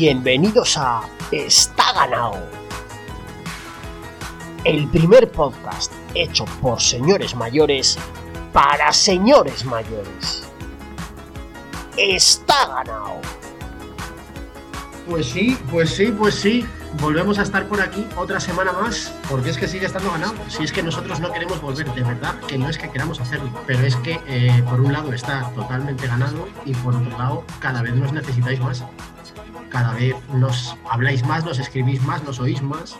Bienvenidos a Está ganado. El primer podcast hecho por señores mayores para señores mayores. Está ganado. Pues sí, pues sí, pues sí. Volvemos a estar por aquí otra semana más, porque es que sigue estando ganado. Si es que nosotros no queremos volver, de verdad, que no es que queramos hacerlo, pero es que eh, por un lado está totalmente ganado y por otro lado cada vez nos necesitáis más. Cada vez nos habláis más, nos escribís más, nos oís más.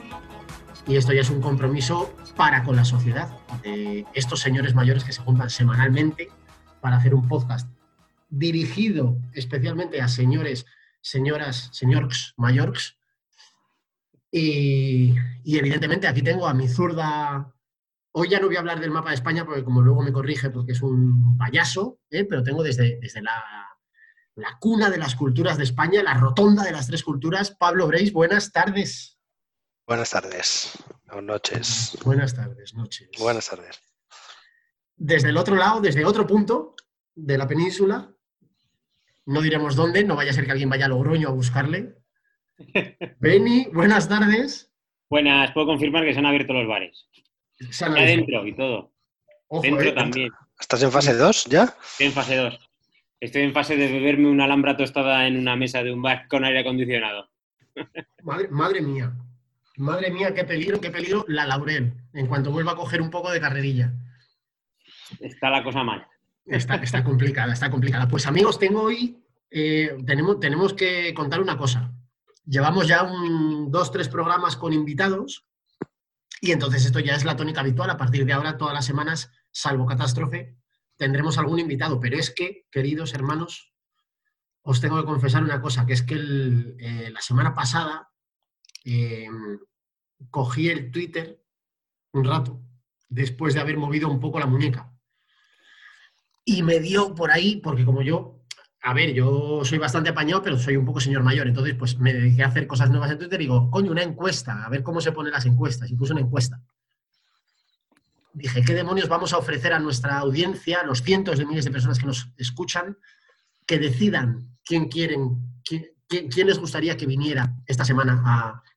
Y esto ya es un compromiso para con la sociedad, de estos señores mayores que se juntan semanalmente para hacer un podcast dirigido especialmente a señores, señoras, señores mayores y, evidentemente aquí tengo a mi zurda. Hoy ya no voy a hablar del mapa de España porque como luego me corrige porque es un payaso, ¿eh? pero tengo desde, desde la, la, cuna de las culturas de España, la rotonda de las tres culturas. Pablo Breis, buenas tardes. Buenas tardes, o noches. Buenas tardes, noches. Buenas tardes. Desde el otro lado, desde otro punto de la península, no diremos dónde, no vaya a ser que alguien vaya a Logroño a buscarle, Beni, buenas tardes. Buenas, puedo confirmar que se han abierto los bares. Se han Adentro y todo. Dentro eh, también. ¿Estás en fase 2 ya? Estoy en fase 2. Estoy en fase de beberme una alhambra tostada en una mesa de un bar con aire acondicionado. Madre, madre mía. Madre mía, qué peligro, qué peligro la Laurel. En cuanto vuelva a coger un poco de carrerilla. Está la cosa mal. Está, está complicada, está complicada. Pues amigos, tengo hoy, eh, tenemos, tenemos que contar una cosa llevamos ya un, dos, tres programas con invitados y entonces esto ya es la tónica habitual. A partir de ahora, todas las semanas, salvo catástrofe, tendremos algún invitado. Pero es que, queridos hermanos, os tengo que confesar una cosa, que es que eh, la semana pasada em, cogí el Twitter un rato, después de haber movido un poco la muñeca. Y me dio por ahí, porque como yo a ver, yo soy bastante apañado, pero soy un poco señor mayor, entonces pues me dediqué a hacer cosas nuevas en Twitter y digo, coño, una encuesta, a ver cómo se ponen las encuestas. Y puse una encuesta. Dije, ¿qué demonios vamos a ofrecer a nuestra audiencia, a los cientos de miles de personas que nos escuchan, que decidan quién quieren, quién, les gustaría que viniera esta semana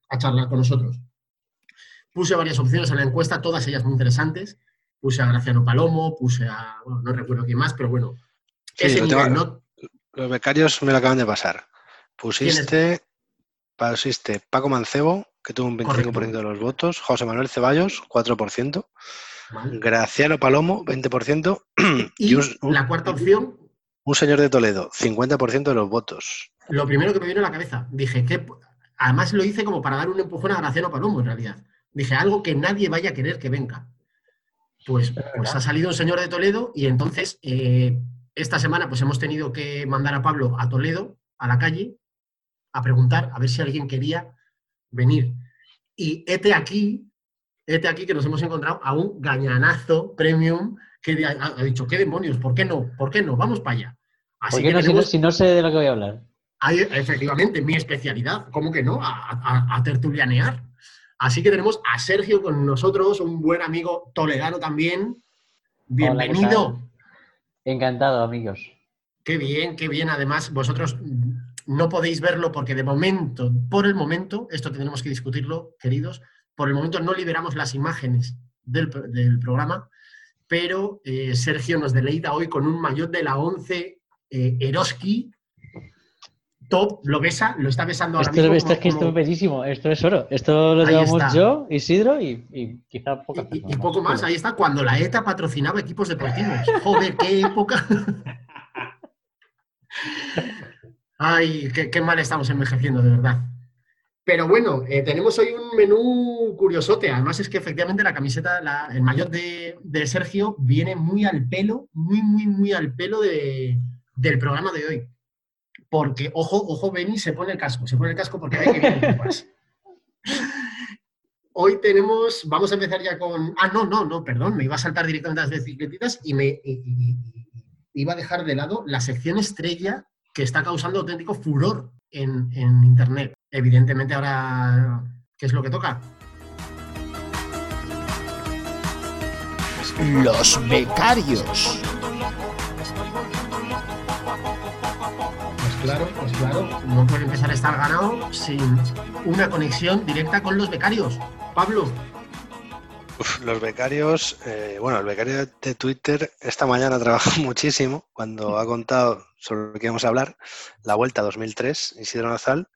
a, charlar con nosotros? Puse varias opciones en la encuesta, todas ellas muy interesantes. Puse a Graciano Palomo, puse a, no recuerdo quién más, pero bueno, ese nivel, ¿no? Los becarios me lo acaban de pasar. Pusiste, pusiste Paco Mancebo, que tuvo un 25% de los votos, José Manuel Ceballos, 4%, Graciano Palomo, 20%, y, la cuarta opción. Un señor de Toledo, 50% de los votos. Lo primero que me vino a la cabeza, dije que además lo hice como para dar un empujón a Graciano Palomo en realidad. Dije algo que nadie vaya a querer que venga. Pues, pues ha salido un señor de Toledo y entonces eh, esta semana pues hemos tenido que mandar a Pablo a Toledo, a la calle, a preguntar a ver si alguien quería venir. Y este aquí, este aquí que nos hemos encontrado a un gañanazo premium que ha, dicho, ¿qué demonios? ¿Por qué no? ¿Por qué no? Vamos para allá. Así que no, si, no, sé de lo que voy a hablar? efectivamente, mi especialidad, ¿cómo que no? A, tertulianear. Así que tenemos a Sergio con nosotros, un buen amigo toledano también. Bienvenido. Encantado, amigos. Qué bien, qué bien. Además, vosotros no podéis verlo porque de momento, por el momento, esto tendremos que discutirlo, queridos, por el momento no liberamos las imágenes del, programa, pero eh, Sergio nos deleita hoy con un maillot de la 11 eh, Eroski top, lo besa, lo está besando ahora mismo. Esto, es que esto es bellísimo, esto es oro. Esto lo llevamos yo, Isidro y, y quizá poca y, y, poco más, ahí está, cuando la ETA patrocinaba equipos deportivos. Joder, qué época. Ay, qué, mal estamos envejeciendo, de verdad. Pero bueno, eh, tenemos hoy un menú curiosote. Además es que efectivamente la camiseta, el mayor de, Sergio viene muy al pelo, muy, muy, muy al pelo del programa de hoy porque, ojo, ojo, Benny se pone el casco, se pone el casco porque hay que ver Hoy tenemos, vamos a empezar ya con, ah, no, no, no, perdón, me iba a saltar directamente a las bicicletitas y me iba a dejar de lado la sección estrella que está causando auténtico furor en, en Internet. Evidentemente ahora, ¿qué es lo que toca? Los becarios. claro, pues claro, no puede empezar a estar ganado sin una conexión directa con los becarios. Pablo. los becarios, eh, bueno, el becario de Twitter esta mañana trabajó muchísimo cuando ha contado sobre lo que íbamos a hablar, la vuelta 2003, Isidro Nazal,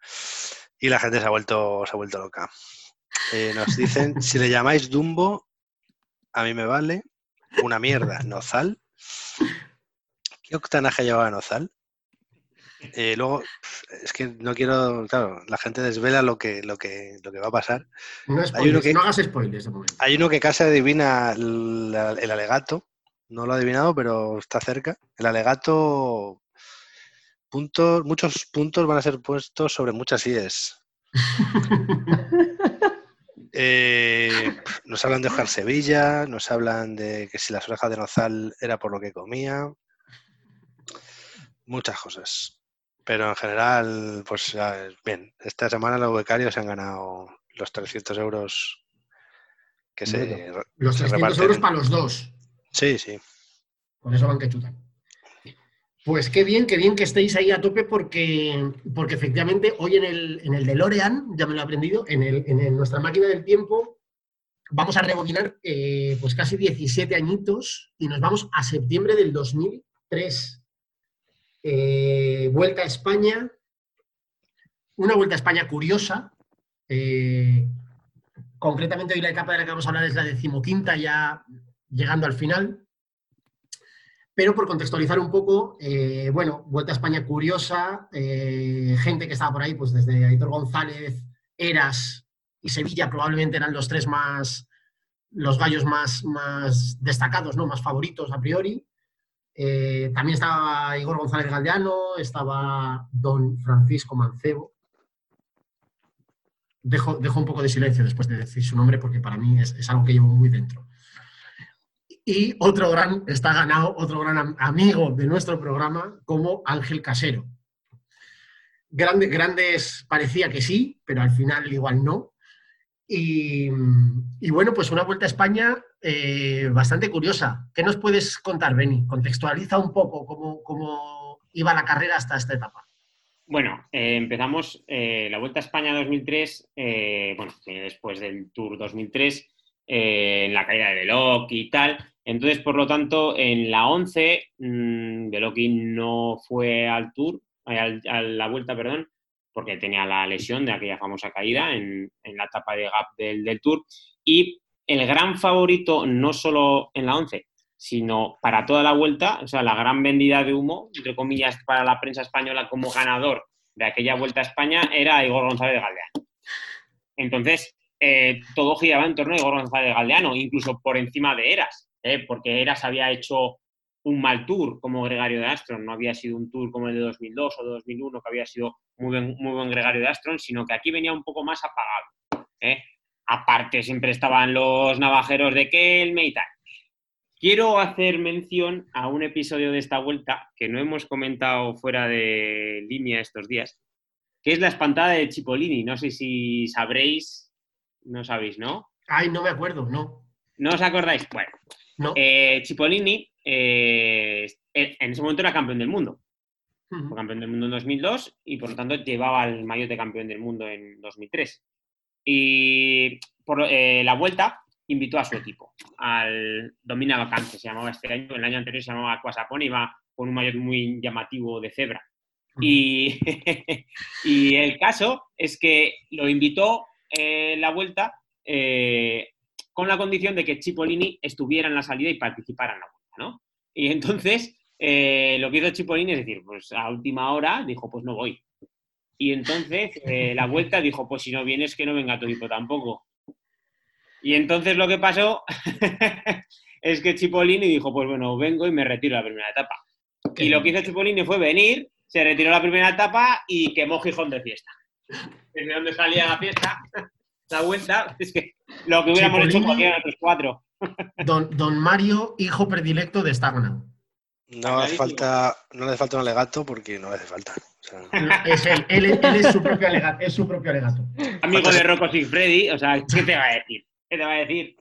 y la gente se ha vuelto, se ha vuelto loca. Eh, nos dicen, si le llamáis Dumbo, a mí me vale, una mierda, Nozal. ¿Qué octanaje llevaba Nozal? Eh, luego, es que no quiero, claro, la gente desvela lo que, lo que, lo que va a pasar. No, hay uno que, no hagas spoilers Hay uno que casi adivina el, alegato, no lo ha adivinado, pero está cerca. El alegato, puntos, muchos puntos van a ser puestos sobre muchas IES. Eh, nos hablan de Oscar Sevilla, nos hablan de que si las orejas de Nozal era por lo que comía. Muchas cosas. Pero en general, pues bien, esta semana los becarios se han ganado los 300 euros que se Los 300 euros para los dos. Sí, sí. Con eso van que chutan. Pues qué bien, qué bien que estéis ahí a tope porque, porque efectivamente hoy en el, en el DeLorean, ya me lo he aprendido, en, el, en nuestra máquina del tiempo vamos a rebobinar eh, pues casi 17 añitos y nos vamos a septiembre del 2003. Eh, vuelta a España, una vuelta a España curiosa. Eh, concretamente hoy la etapa de la que vamos a hablar es la decimoquinta, ya llegando al final. Pero por contextualizar un poco, eh, bueno, Vuelta a España curiosa, gente que estaba por ahí, pues desde Aitor González, Eras y Sevilla probablemente eran los tres más, los gallos más, más destacados, ¿no? más favoritos a priori. Eh, también estaba Igor González Galdeano, estaba don Francisco Mancebo. Dejo, dejo, un poco de silencio después de decir su nombre porque para mí es, algo que llevo muy dentro. Y otro gran, está ganado, otro gran amigo de nuestro programa como Ángel Casero. Grandes, grandes parecía que sí, pero al final igual no. Y, bueno, pues una vuelta a España eh, bastante curiosa. ¿Qué nos puedes contar, Beni? Contextualiza un poco cómo, iba la carrera hasta esta etapa. Bueno, eh, empezamos eh, la Vuelta a España 2003, bueno, después del Tour 2003, en la caída de Veloc y tal. Entonces, por lo tanto, en la 11, mmm, no fue al Tour, a la Vuelta, perdón, porque tenía la lesión de aquella famosa caída en, la etapa de gap del, Tour. Y el gran favorito, no solo en la 11, sino para toda la vuelta, o sea, la gran vendida de humo, entre comillas, para la prensa española como ganador de aquella vuelta a España, era Igor González Galdeano. Entonces, eh, todo giraba en torno a Igor González Galdeano, incluso por encima de Eras, ¿eh? porque Eras había hecho un mal tour como Gregario de Astron, no había sido un tour como el de 2002 o 2001, que había sido muy buen, muy buen Gregario de Astron, sino que aquí venía un poco más apagado. ¿eh? Aparte, siempre estaban los navajeros de Kelme y tal. Quiero hacer mención a un episodio de esta vuelta que no hemos comentado fuera de línea estos días, que es la espantada de Chipolini. No sé si sabréis, no sabéis, ¿no? Ay, no me acuerdo, no. ¿No os acordáis? Bueno, no. Eh, Chipolini eh, en ese momento era campeón del mundo. Fue campeón del mundo en 2002 y por lo tanto llevaba el maillot de campeón del mundo en 2003. Y por eh, la vuelta invitó a su equipo, al Domina Vacante, se llamaba este año, el año anterior se llamaba Quasapón, iba con un maillot muy llamativo de cebra. Y, y, el caso es que lo invitó la vuelta con la condición de que Cipollini estuviera en la salida y participara en la vuelta, ¿no? Y entonces eh, lo que hizo Cipollini es decir, pues a última hora dijo, pues no voy. Y entonces eh, la vuelta dijo, pues si no vienes, que no venga tu equipo tampoco. Y entonces lo que pasó es que Cipollini dijo, pues bueno, vengo y me retiro la primera etapa. Y lo que hizo Cipollini fue venir, se retiró la primera etapa y quemó Gijón de fiesta. Desde donde salía la fiesta, la vuelta, es que lo que hubiéramos hecho cualquiera de los cuatro. Don, don, Mario, hijo predilecto de Stagna. No hace falta, no le hace falta un alegato porque no le hace falta. es él, él, es, su propio alegato, es su propio alegato. Amigo de Rocco Freddy, o sea, ¿qué te va a decir? ¿Qué te va a decir?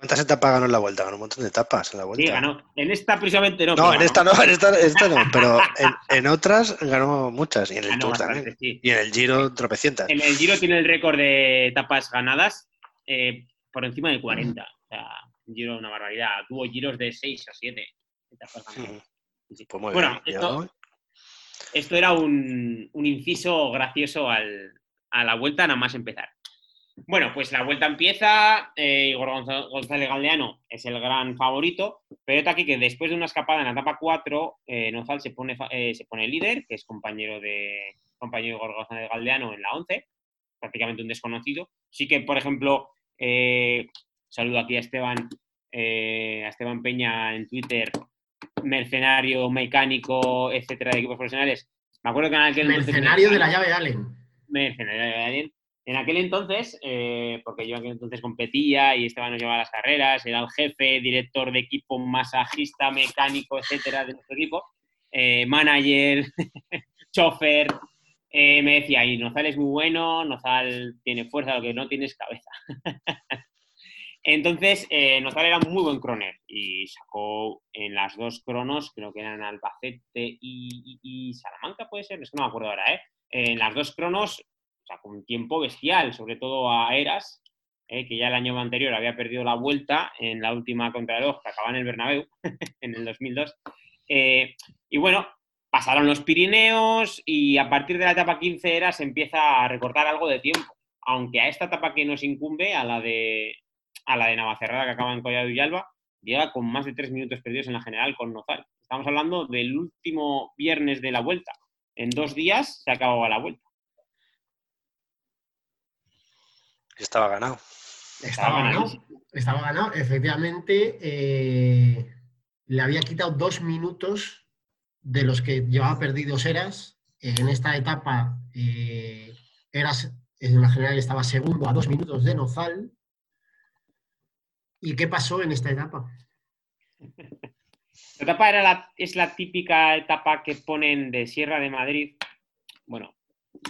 ¿Cuántas etapas ganó en la vuelta? Ganó un montón de etapas en la vuelta. Sí, ganó. En esta precisamente no. No, en esta no, en esta, no, pero en, otras ganó muchas. Y en el Tour también. Y en el Giro tropecientas. En el Giro tiene el récord de etapas ganadas eh, por encima de 40. O sea, Giro una barbaridad. Tuvo giros de 6 a 7 etapas ganadas. Pues muy bueno, bien. Esto, esto, era un, un inciso gracioso al, a la vuelta nada más empezar. Bueno, pues la vuelta empieza, eh, Igor González Galdeano es el gran favorito, pero está aquí que después de una escapada en la etapa 4, eh, Nozal se pone, eh, se pone líder, que es compañero de compañero Igor González Galdeano en la 11, prácticamente un desconocido. Sí que, por ejemplo, saludo aquí a Esteban, a Esteban Peña en Twitter, mercenario, mecánico, etcétera, de equipos profesionales. Me acuerdo que en aquel Mercenario de la llave Allen. Mercenario de la llave Allen en aquel entonces, eh, porque yo en aquel entonces competía y Esteban nos llevaba las carreras, era el jefe, director de equipo, masajista, mecánico, etcétera, de nuestro equipo, eh, manager, chofer, eh, me decía, y Nozal es muy bueno, Nozal tiene fuerza, lo que no tiene cabeza. Entonces, Nozal era muy buen croner y sacó en las dos cronos, creo que eran Albacete y, y Salamanca, puede ser, es que no me acuerdo ahora, ¿eh? En las dos cronos con un tiempo bestial, sobre todo a Eras, eh, que ya el año anterior había perdido la vuelta en la última contrarreloj que acaba en el Bernabéu, en el 2002. Eh, y bueno, pasaron los Pirineos y a partir de la etapa 15 Eras empieza a recortar algo de tiempo, aunque a esta etapa que nos incumbe, a la de, a la de Navacerrada que acaba en Collado y Alba, llega con más de tres minutos perdidos en la general con Nozal. Estamos hablando del último viernes de la vuelta. En dos días se acababa la vuelta. Estaba ganado. Estaba ganado. Estaba ganado. Efectivamente, eh, le había quitado dos minutos de los que llevaba perdidos Eras. En esta etapa, eh, Eras en la general estaba segundo a dos minutos de Nozal. ¿Y qué pasó en esta etapa? La etapa era la, es la típica etapa que ponen de Sierra de Madrid. Bueno,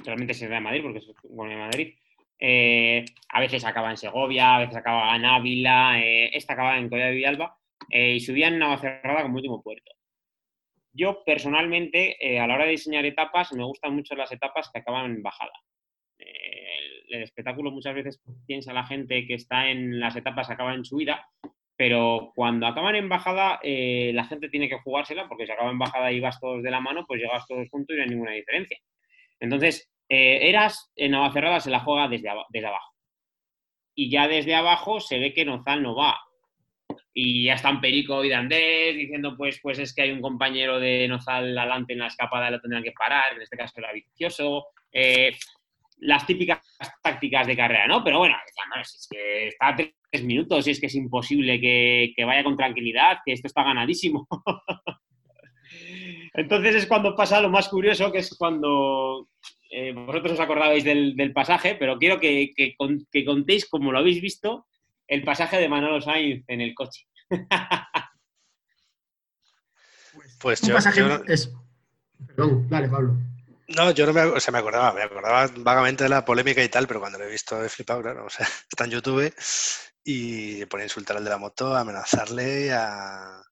realmente Sierra de Madrid porque es bueno de Madrid. Eh, a veces acaba en Segovia, a veces acaba en Ávila, eh, esta acaba en Collado de Villalba eh, y subían Navacerrada como último puerto. Yo personalmente, a la hora de diseñar etapas, me gustan mucho las etapas que acaban en bajada. El, el, espectáculo muchas veces piensa la gente que está en las etapas que acaban en subida, pero cuando acaban en bajada, la gente tiene que jugársela, porque si acaba en bajada y vas todos de la mano, pues llegas todos juntos y no hay ninguna diferencia. Entonces, eh, Eras en Navacerrada se la juega desde, desde abajo. Y ya desde abajo se ve que Nozal no va. Y ya están Perico y Dandés diciendo, pues, pues es que hay un compañero de Nozal adelante en la escapada, lo tendrán que parar, en este caso era vicioso. Eh, las típicas tácticas de carrera, ¿no? Pero bueno, es que está a tres minutos y es que es imposible que, que vaya con tranquilidad, que esto está ganadísimo. Entonces es cuando pasa lo más curioso, que es cuando eh, vosotros os acordabais del, pasaje, pero quiero que, contéis, como lo habéis visto, el pasaje de Manolo Sainz en el coche. pues yo, es... Perdón, dale, Pablo. No, yo no me, o sea, me acordaba, me acordaba vagamente de la polémica y tal, pero cuando lo he visto he flipado, claro. O sea, está en YouTube y pone a insultar al de la moto, a amenazarle, a,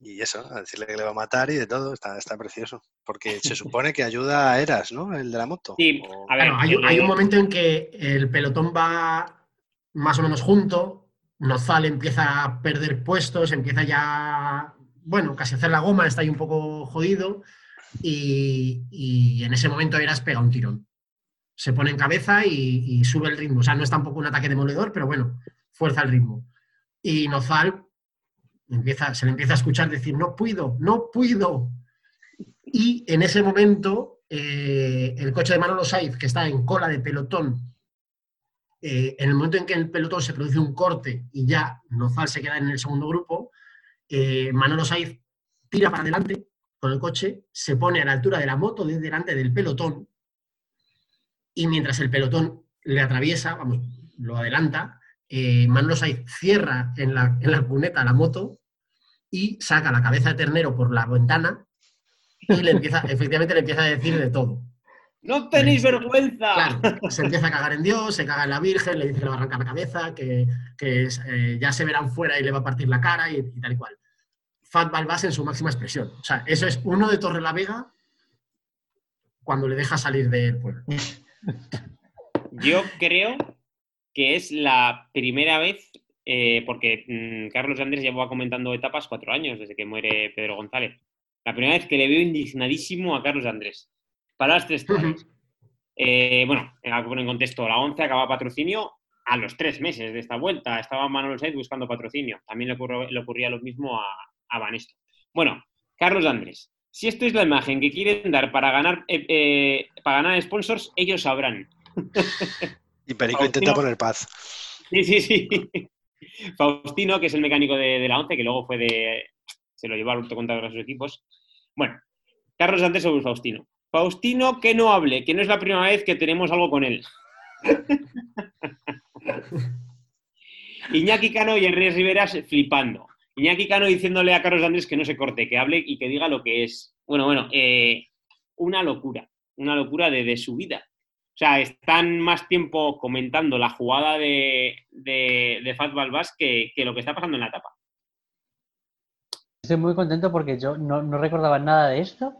y eso, a decirle que le va a matar y de todo, está, está precioso. Porque se supone que ayuda a Eras, ¿no? El de la moto. Sí, a ver, hay, hay, un momento en que el pelotón va más o menos junto, Nozal empieza a perder puestos, empieza ya, bueno, casi a hacer la goma, está ahí un poco jodido y, y en ese momento Eras pega un tirón. Se pone en cabeza y, y sube el ritmo. O sea, no es tampoco un ataque demoledor, pero bueno, fuerza el ritmo. Y Nozal se le empieza a escuchar decir, no puedo, no puedo. Y en ese momento, eh, el coche de Manolo Saiz, que está en cola de pelotón, eh, en el momento en que el pelotón se produce un corte y ya Nozal se queda en el segundo grupo, eh, Manolo Saiz tira para adelante con el coche, se pone a la altura de la moto de delante del pelotón y mientras el pelotón le atraviesa, vamos, lo adelanta, eh, Manolo Saiz cierra en la, en la cuneta la moto y saca la cabeza de ternero por la ventana y le empieza, efectivamente le empieza a decir de todo. ¡No tenéis vergüenza! Claro, se empieza a cagar en Dios, se caga en la Virgen, le dice que le va a arrancar la cabeza, que, eh, ya se verán fuera y le va a partir la cara y, tal y cual. Fat Balbás en su máxima expresión. O sea, eso es uno de Torre la Vega cuando le deja salir del pueblo. Yo creo que es la primera vez, eh, porque mm, Carlos Andrés lleva comentando etapas cuatro años desde que muere Pedro González. La primera vez que le veo indignadísimo a Carlos Andrés para las tres. Eh, bueno, en contexto, la 11 acaba patrocinio a los tres meses de esta vuelta. Estaba Manuel Sainz buscando patrocinio. También le, ocurría lo mismo a, a Banesto. Bueno, Carlos Andrés, si esto es la imagen que quieren dar para ganar, eh, eh, para ganar sponsors, ellos sabrán. Y Perico intenta poner paz. Sí, sí, sí. Faustino, que es el mecánico de, la 11, que luego fue de. Se lo llevó al contra de sus equipos. Bueno, Carlos Andrés sobre Faustino. Faustino, que no hable, que no es la primera vez que tenemos algo con él. Iñaki Cano y Enrique Rivera flipando. Iñaki Cano diciéndole a Carlos Andrés que no se corte, que hable y que diga lo que es. Bueno, bueno, eh, una locura, una locura de, su vida. O sea, están más tiempo comentando la jugada de, de, de Fat Balbás que, lo que está pasando en la etapa. Estoy muy contento porque yo no, no recordaba nada de esto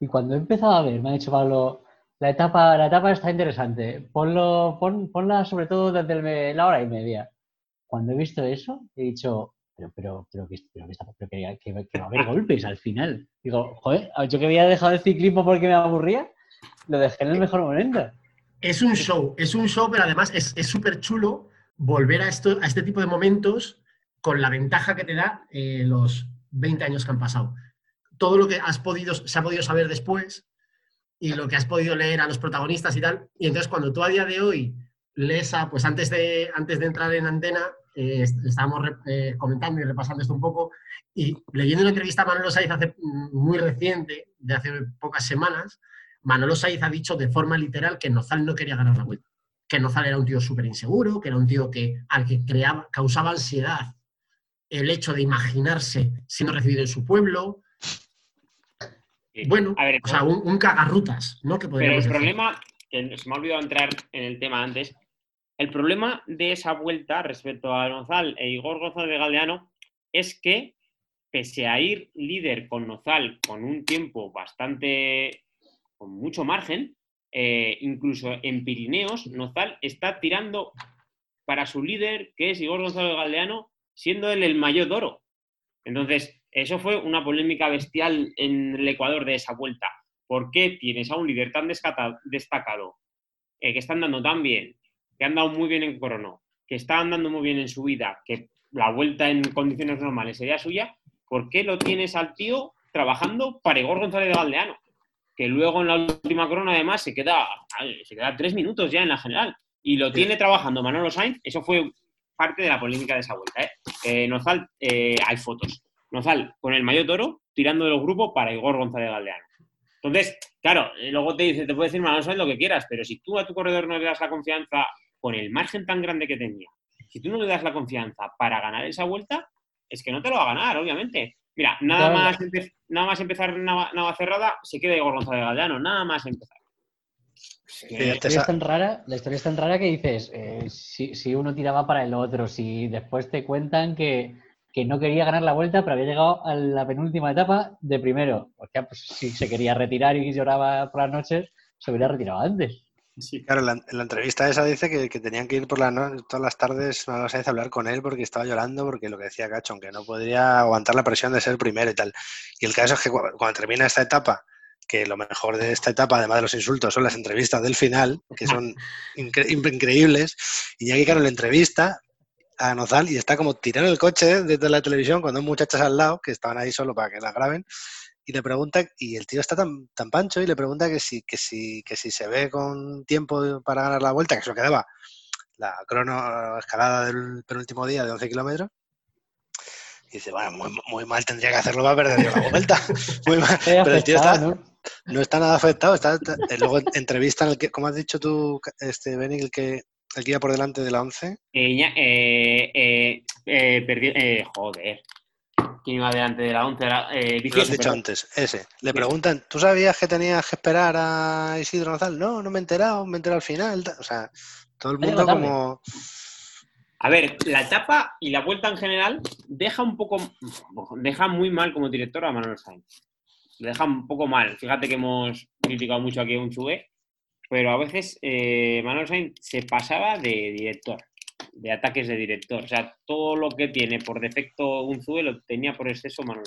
y cuando he empezado a ver, me ha dicho Pablo, la etapa, la etapa está interesante, ponlo, ponla sobre todo desde la hora y media. Cuando he visto eso, he dicho, pero, pero, pero, que, que, va a haber golpes al final. Digo, joder, yo que había dejado el ciclismo porque me aburría, lo dejé en el mejor momento. Es un show, es un show, pero además es súper chulo volver a, esto, a este tipo de momentos con la ventaja que te da eh, los 20 años que han pasado todo lo que has podido, se ha podido saber después y lo que has podido leer a los protagonistas y tal. Y entonces cuando tú a día de hoy lees pues antes de, antes de entrar en antena, eh, estábamos eh, comentando y repasando esto un poco, y leyendo una entrevista a Manolo Saiz hace, mm, muy reciente, de hace pocas semanas, Manolo Saiz ha dicho de forma literal que Nozal no quería ganar la vuelta, que Nozal era un tío súper inseguro, que era un tío que, al que creaba, causaba ansiedad el hecho de imaginarse siendo recibido en su pueblo, bueno, o sea, un, cagarrutas, ¿no? pero el problema, que se me ha olvidado entrar en el tema antes, el problema de esa vuelta respecto a Nozal e Igor González de Galdeano es que, pese a ir líder con Nozal con un tiempo bastante, con mucho margen, eh, incluso en Pirineos, Nozal está tirando para su líder, que es Igor González de Galdeano, siendo él el mayor oro. Entonces, eso fue una polémica bestial en el Ecuador de esa vuelta. ¿Por qué tienes a un líder tan destacado, eh, que está andando tan bien, que ha andado muy bien en crono, que está andando muy bien en su vida, que la vuelta en condiciones normales sería suya? ¿Por qué lo tienes al tío trabajando para Igor González de Valdeano? Que luego en la última crono además se queda, se queda tres minutos ya en la general. Y lo tiene trabajando Manolo Sainz. Eso fue parte de la polémica de esa vuelta. ¿eh? Eh, Nozal, hay fotos Nozal con el mayor toro tirando de los grupos para Igor González Galdeano. Entonces, claro, eh, luego te dice, te puede decir, no sabes lo que quieras, pero si tú a tu corredor no le das la confianza con el margen tan grande que tenía, si tú no le das la confianza para ganar esa vuelta, es que no te lo va a ganar, obviamente. Mira, nada más, nada más empezar nada, cerrada, se queda Igor González Galdeano, nada más empezar. la, historia es tan rara, la historia es tan rara que dices, eh, si, si uno tiraba para el otro, si después te cuentan que que no quería ganar la vuelta, pero había llegado a la penúltima etapa de primero. Porque pues, si se quería retirar y lloraba por las noches, se hubiera retirado antes. Sí, claro, en la, entrevista esa dice que, tenían que ir por la todas las tardes a a hablar con él porque estaba llorando, porque lo que decía Cacho, que no podría aguantar la presión de ser primero y tal. Y el caso es que cuando, termina esta etapa, que lo mejor de esta etapa, además de los insultos, son las entrevistas del final, que son increíbles, y ya que claro, la entrevista a Nozal y está como tirando el coche desde la televisión con dos muchachas al lado que estaban ahí solo para que la graben y le pregunta, y el tío está tan, tan pancho y le pregunta que si, que, si, que si se ve con tiempo para ganar la vuelta, que eso quedaba la crono escalada del penúltimo día de 11 kilómetros. Y dice, bueno, muy, mal tendría que hacerlo para perder la vuelta. muy mal. Pero el tío está, ¿no? está nada afectado. Está, luego entrevista en el que, como has dicho tú, este Benny, el que el que iba por delante de la 11. Eh, eh, eh, eh, joder. ¿Quién iba delante de la 11? Eh, Lo has dicho antes, ese. Le preguntan, ¿tú sabías que tenías que esperar a Isidro Nazal? No, no me he enterado, me he enterado al final. O sea, todo el mundo como... A ver, la etapa y la vuelta en general deja un poco, deja muy mal como director a Manuel Sainz. Deja un poco mal. Fíjate que hemos criticado mucho aquí a un chubé, pero a veces eh, Manuel Sainz se pasaba de director de ataques de director. O sea, todo lo que tiene por defecto un lo tenía por exceso Manuel.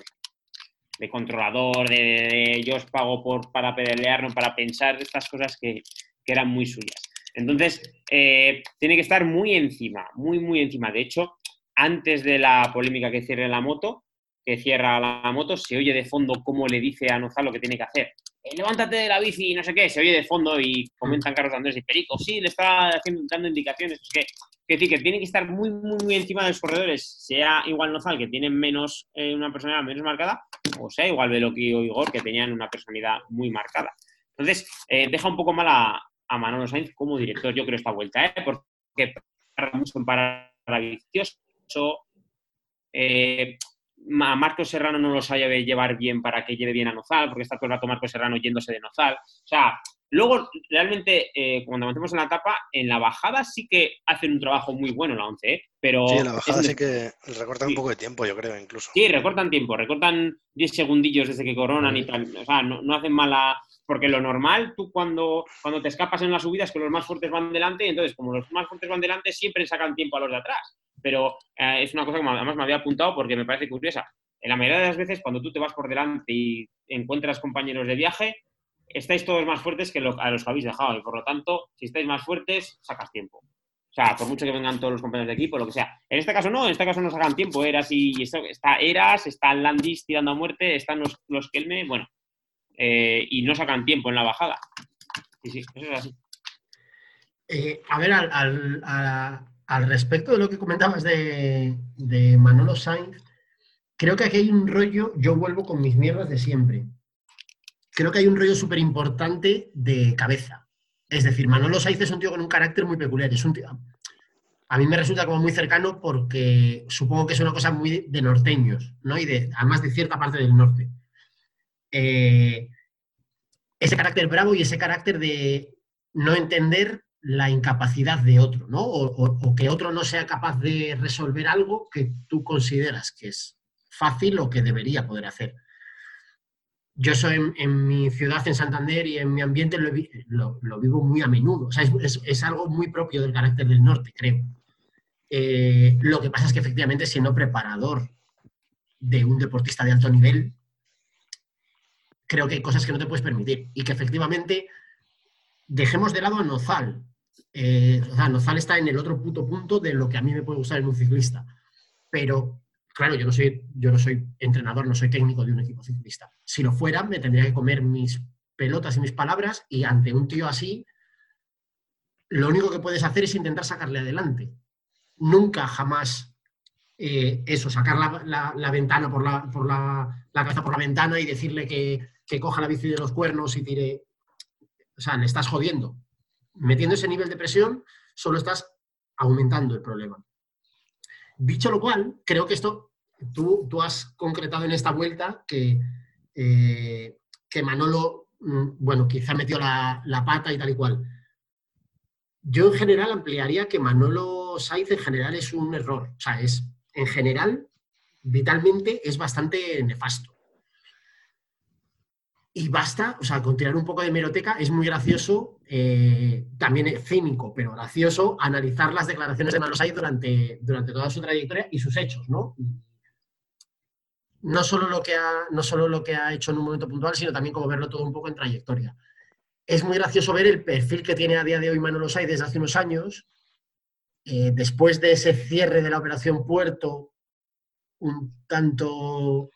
De controlador, de, yo os pago por, para pelear, no para pensar, estas cosas que, eran muy suyas. Entonces, eh, tiene que estar muy encima, muy, muy encima. De hecho, antes de la polémica que cierre la moto, que cierra la moto, se oye de fondo cómo le dice a Nozal lo que tiene que hacer. Eh, levántate de la bici y no sé qué, se oye de fondo y comentan Carlos Andrés y Perico, sí, le está dando indicaciones, es que que tiene que estar muy, muy, muy encima de los corredores, sea igual Nozal, que tienen menos, eh, una personalidad menos marcada, o sea igual Veloqui o Igor, que tenían una personalidad muy marcada. Entonces, eh, deja un poco mal a, Manolo Sainz como director, yo creo, esta vuelta, porque mucho vicioso. A Marcos Serrano no lo sabe llevar bien para que lleve bien a Nozal, porque está todo el rato Marcos Serrano yéndose de Nozal. O sea, Luego, realmente, eh, cuando avancemos en la etapa, en la bajada sí que hacen un trabajo muy bueno la 11, ¿eh? pero... Sí, en la bajada sí que recortan un poco de tiempo, yo creo, incluso. Sí, recortan tiempo, recortan 10 segundillos desde que coronan y tal. O sea, no, hacen mala... Porque lo normal, tú cuando, cuando te escapas en las subidas, que los más fuertes van delante, entonces como los más fuertes van delante, siempre sacan tiempo a los de atrás. Pero eh, es una cosa que además me había apuntado porque me parece curiosa. En la mayoría de las veces, cuando tú te vas por delante y encuentras compañeros de viaje, estáis todos más fuertes que a los que habéis dejado y por lo tanto, si estáis más fuertes, sacas tiempo. O sea, por mucho que vengan todos los compañeros de equipo, lo que sea. En este caso no, en este caso no sacan tiempo. Eras y, está Eras, está Landis tirando a muerte, están los, los Kelme, bueno, eh, y no sacan tiempo en la bajada. Sí, sí, eso es así. Eh, a ver, al, respecto de lo que comentabas de, de Manolo Sainz, creo que aquí hay un rollo, yo vuelvo con mis mierdas de siempre creo que hay un rollo súper importante de cabeza. Es decir, Manolo Saiz es un tío con un carácter muy peculiar. Es un tío, a mí me resulta como muy cercano porque supongo que es una cosa muy de norteños, ¿no? Y de, además de cierta parte del norte. Eh, ese carácter bravo y ese carácter de no entender la incapacidad de otro, ¿no? o, que otro no sea capaz de resolver algo que tú consideras que es fácil o que debería poder hacer yo soy en, mi ciudad, en Santander, y en mi ambiente lo, vivo muy a menudo. O sea, es, algo muy propio del carácter del norte, creo. Eh, lo que pasa es que efectivamente, siendo preparador de un deportista de alto nivel, creo que hay cosas que no te puedes permitir. Y que efectivamente dejemos de lado a Nozal. Eh, o sea, Nozal está en el otro puto punto de lo que a mí me puede gustar en un ciclista. Pero claro, yo no soy, yo no soy entrenador, no soy técnico de un equipo ciclista. Si lo fuera, me tendría que comer mis pelotas y mis palabras y ante un tío así, lo único que puedes hacer es intentar sacarle adelante. Nunca, jamás eh, eso, sacar la, ventana por, la, por la, cabeza por la ventana y decirle que, que coja la bici de los cuernos y tire. O sea, le estás jodiendo. Metiendo ese nivel de presión, solo estás aumentando el problema. Dicho lo cual, creo que esto, tú, tú has concretado en esta vuelta que, eh, que Manolo, mm, bueno, quizá metió la, pata y tal y cual. Yo en general ampliaría que Manolo Saiz en general es un error. O sea, es, en general, vitalmente es bastante nefasto. Y basta, o sea, con tirar un poco de meroteca, es muy gracioso, eh, también cínico, pero gracioso, analizar las declaraciones de Manosay durante, durante toda su trayectoria y sus hechos, ¿no? No solo, lo que ha, no solo lo que ha hecho en un momento puntual, sino también como verlo todo un poco en trayectoria. Es muy gracioso ver el perfil que tiene a día de hoy Manolo Say desde hace unos años, eh, después de ese cierre de la operación Puerto, un tanto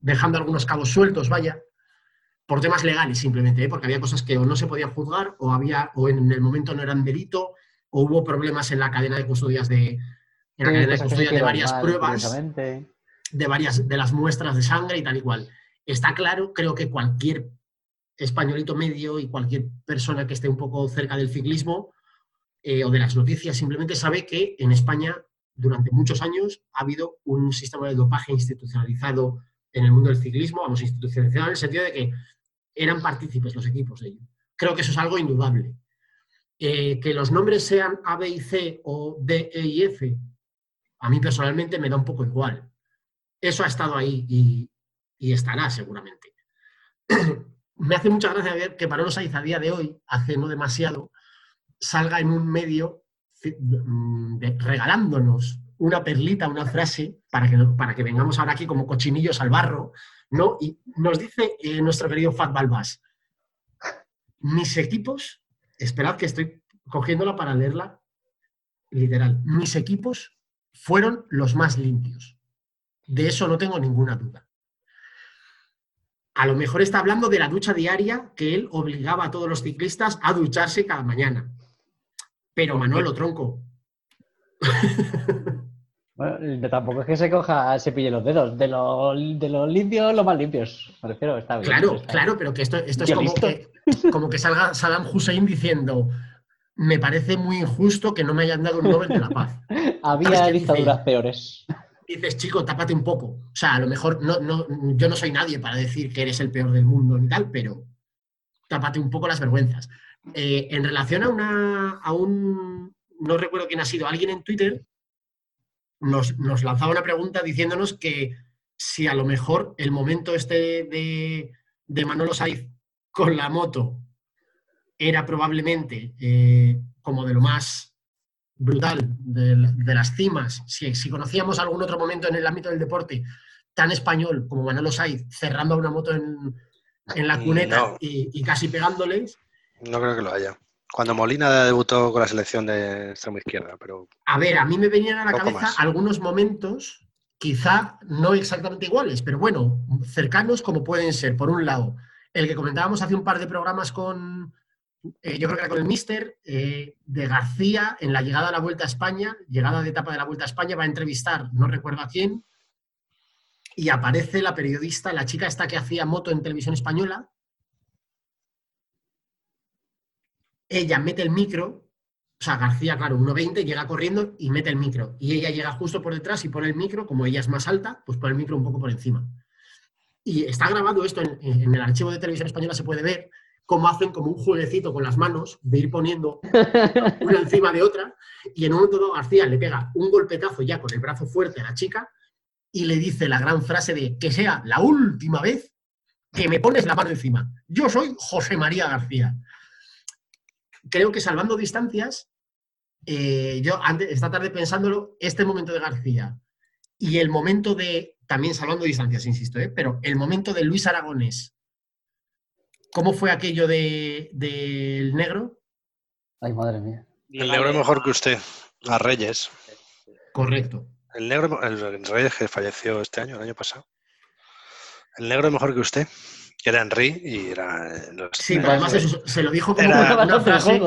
dejando algunos cabos sueltos, vaya, por temas legales simplemente, ¿eh? porque había cosas que o no se podían juzgar o, había, o en el momento no eran delito o hubo problemas en la cadena de custodias de, en la cadena de, custodia de varias pruebas, de varias de las muestras de sangre y tal y cual. Está claro, creo que cualquier españolito medio y cualquier persona que esté un poco cerca del ciclismo eh, o de las noticias simplemente sabe que en España durante muchos años ha habido un sistema de dopaje institucionalizado en el mundo del ciclismo, vamos, institucionalizado en el sentido de que eran partícipes los equipos de ello. Creo que eso es algo indudable. Eh, que los nombres sean A, B y C o D, E y F, a mí personalmente me da un poco igual. Eso ha estado ahí y, estará seguramente. me hace mucha gracia ver que Manolo Saiz a día de hoy, hace no demasiado, salga en un medio mm, regalándonos una perlita, una frase, para que, para que vengamos ahora aquí como cochinillos al barro, ¿no? Y nos dice eh, nuestro querido Fat Balbas, mis equipos, esperad que estoy cogiéndola para leerla literal, mis equipos fueron los más limpios. De eso no tengo ninguna duda. A lo mejor está hablando de la ducha diaria que él obligaba a todos los ciclistas a ducharse cada mañana. Pero Manolo, tronco. Bueno, tampoco es que se coja, se pille los dedos. De los de los limpios, los más limpios. Me refiero, está bien. Claro, claro, pero que esto, esto es como que, como que, salga Saddam Hussein diciendo: Me parece muy injusto que no me hayan dado un Nobel de la Paz. Había dictaduras peores. Dices, chico, tápate un poco. O sea, a lo mejor no, no, yo no soy nadie para decir que eres el peor del mundo ni tal, pero tápate un poco las vergüenzas. Eh, en relación a, una, a un. No recuerdo quién ha sido, alguien en Twitter nos, lanzaba una pregunta diciéndonos que si a lo mejor el momento este de, de Manolo Saiz con la moto era probablemente eh, como de lo más brutal, de, las cimas, si, si, conocíamos algún otro momento en el ámbito del deporte tan español como Manolo Saiz cerrando a una moto en, la mm, cuneta y, y, casi pegándoles. No creo que lo haya. Cuando Molina debutó con la selección de extremo izquierda, pero... A ver, a mí me venían a la cabeza algunos momentos, quizá no exactamente iguales, pero bueno, cercanos como pueden ser. Por un lado, el que comentábamos hace un par de programas con, eh, yo creo que era con el Mister, eh, de García, en la llegada a la Vuelta a España, llegada de etapa de la Vuelta a España, va a entrevistar, no recuerdo a quién, y aparece la periodista, la chica esta que hacía moto en televisión española, ella mete el micro, o sea, García, claro, 1.20, llega corriendo y mete el micro. Y ella llega justo por detrás y pone el micro, como ella es más alta, pues pone el micro un poco por encima. Y está grabado esto en, el archivo de televisión española, se puede ver cómo hacen como un jueguecito con las manos de ir poniendo una encima de otra. Y en un momento dado García le pega un golpetazo ya con el brazo fuerte a la chica y le dice la gran frase de que sea la última vez que me pones la mano encima. Yo soy José María García creo que salvando distancias, eh, yo esta tarde pensándolo, este momento de García y el momento de, también salvando distancias, insisto, ¿eh? pero el momento de Luis Aragonés, ¿cómo fue aquello del negro? Ay, madre mía. El negro es mejor que usted, a Reyes. Correcto. El negro, el Reyes que falleció este año, el año pasado. El negro es mejor que usted era Henry y era. Eh, sí, además se lo dijo como era, una frase.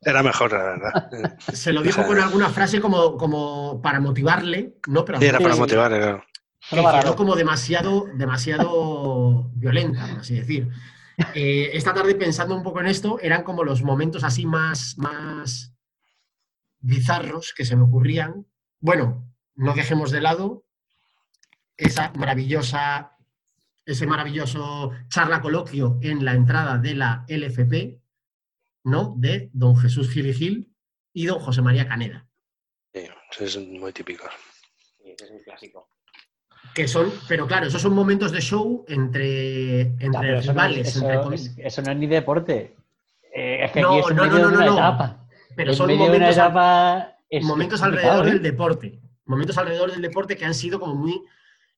Era mejor, la verdad. Se lo dijo con alguna frase como, como para motivarle, ¿no? Pero sí, era para motivarle, claro. Quedó como demasiado, demasiado violenta, por así decir. Eh, esta tarde, pensando un poco en esto, eran como los momentos así más, más bizarros que se me ocurrían. Bueno, no dejemos de lado esa maravillosa ese maravilloso charla coloquio en la entrada de la LFP, ¿no? De don Jesús Gil Gil y don José María Caneda. Sí, es muy típico. Sí, es un clásico. Que son, pero claro, esos son momentos de show entre, entre rivales. Eso, no es ni deporte. Eh, es que no, no, no, no, no, Pero son momentos, momentos alrededor del deporte. Momentos alrededor del deporte que han sido como muy.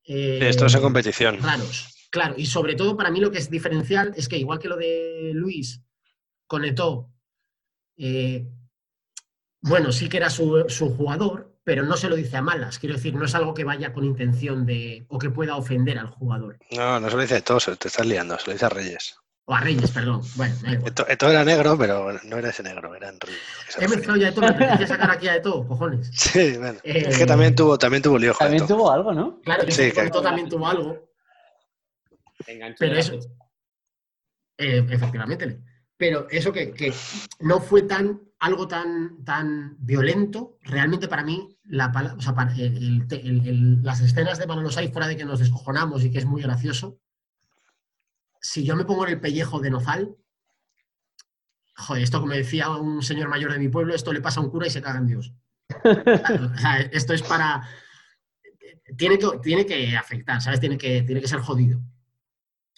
Eh, esto es en competición. Raros. Claro, y sobre todo para mí lo que es diferencial es que igual que lo de Luis conectó, eh, bueno, sí que era su, jugador, pero no se lo dice a malas. Quiero decir, no es algo que vaya con intención de o que pueda ofender al jugador. No, no se lo dice a todos, te estás liando, se lo dice a Reyes. O a Reyes, perdón. Bueno, esto, era negro, pero no era ese negro, era Enrique. He mezclado ya de todo, me que sacar aquí a de todo, cojones. Sí, bueno. es que también tuvo, también tuvo lío. También tuvo algo, ¿no? Claro, sí, que... también tuvo algo. Pero eso. Eh, efectivamente. pero eso que, no fue tan algo tan, tan violento, realmente para mí, la, o sea, las escenas de Manolo Sai, fuera de que nos descojonamos y que es muy gracioso, si yo me pongo en el pellejo de Nozal, joder, esto como decía un señor mayor de mi pueblo, esto le pasa a un cura y se caga en Dios. esto es para... Tiene que, tiene que afectar, ¿sabes? Tiene que, tiene que ser jodido.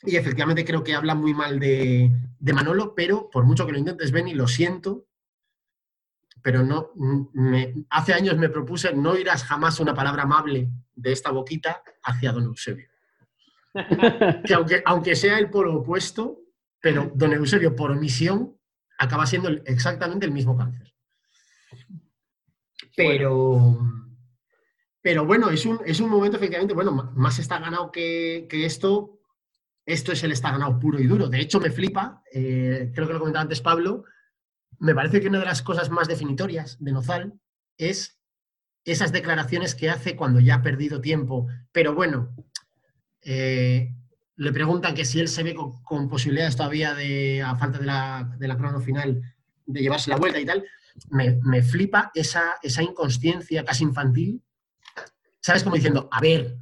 Y efectivamente creo que habla muy mal de, Manolo, pero por mucho que lo intentes, y lo siento, pero no, hace años me propuse no irás jamás una palabra amable de esta boquita hacia don Eusebio. que aunque, aunque sea el polo opuesto, pero don Eusebio por omisión acaba siendo exactamente el mismo cáncer. Pero, pero bueno, es un, es un momento efectivamente, bueno, más está ganado que, que esto, esto es el está ganado puro y duro. De hecho, me flipa, eh, creo que lo comentaba antes Pablo, me parece que una de las cosas más definitorias de Nozal es esas declaraciones que hace cuando ya ha perdido tiempo. Pero bueno, eh, le preguntan que si él se ve con, posibilidades todavía de, a falta de la, de la crono final, de llevarse la vuelta y tal. Me, flipa esa, esa inconsciencia casi infantil. ¿Sabes? Como diciendo, a ver,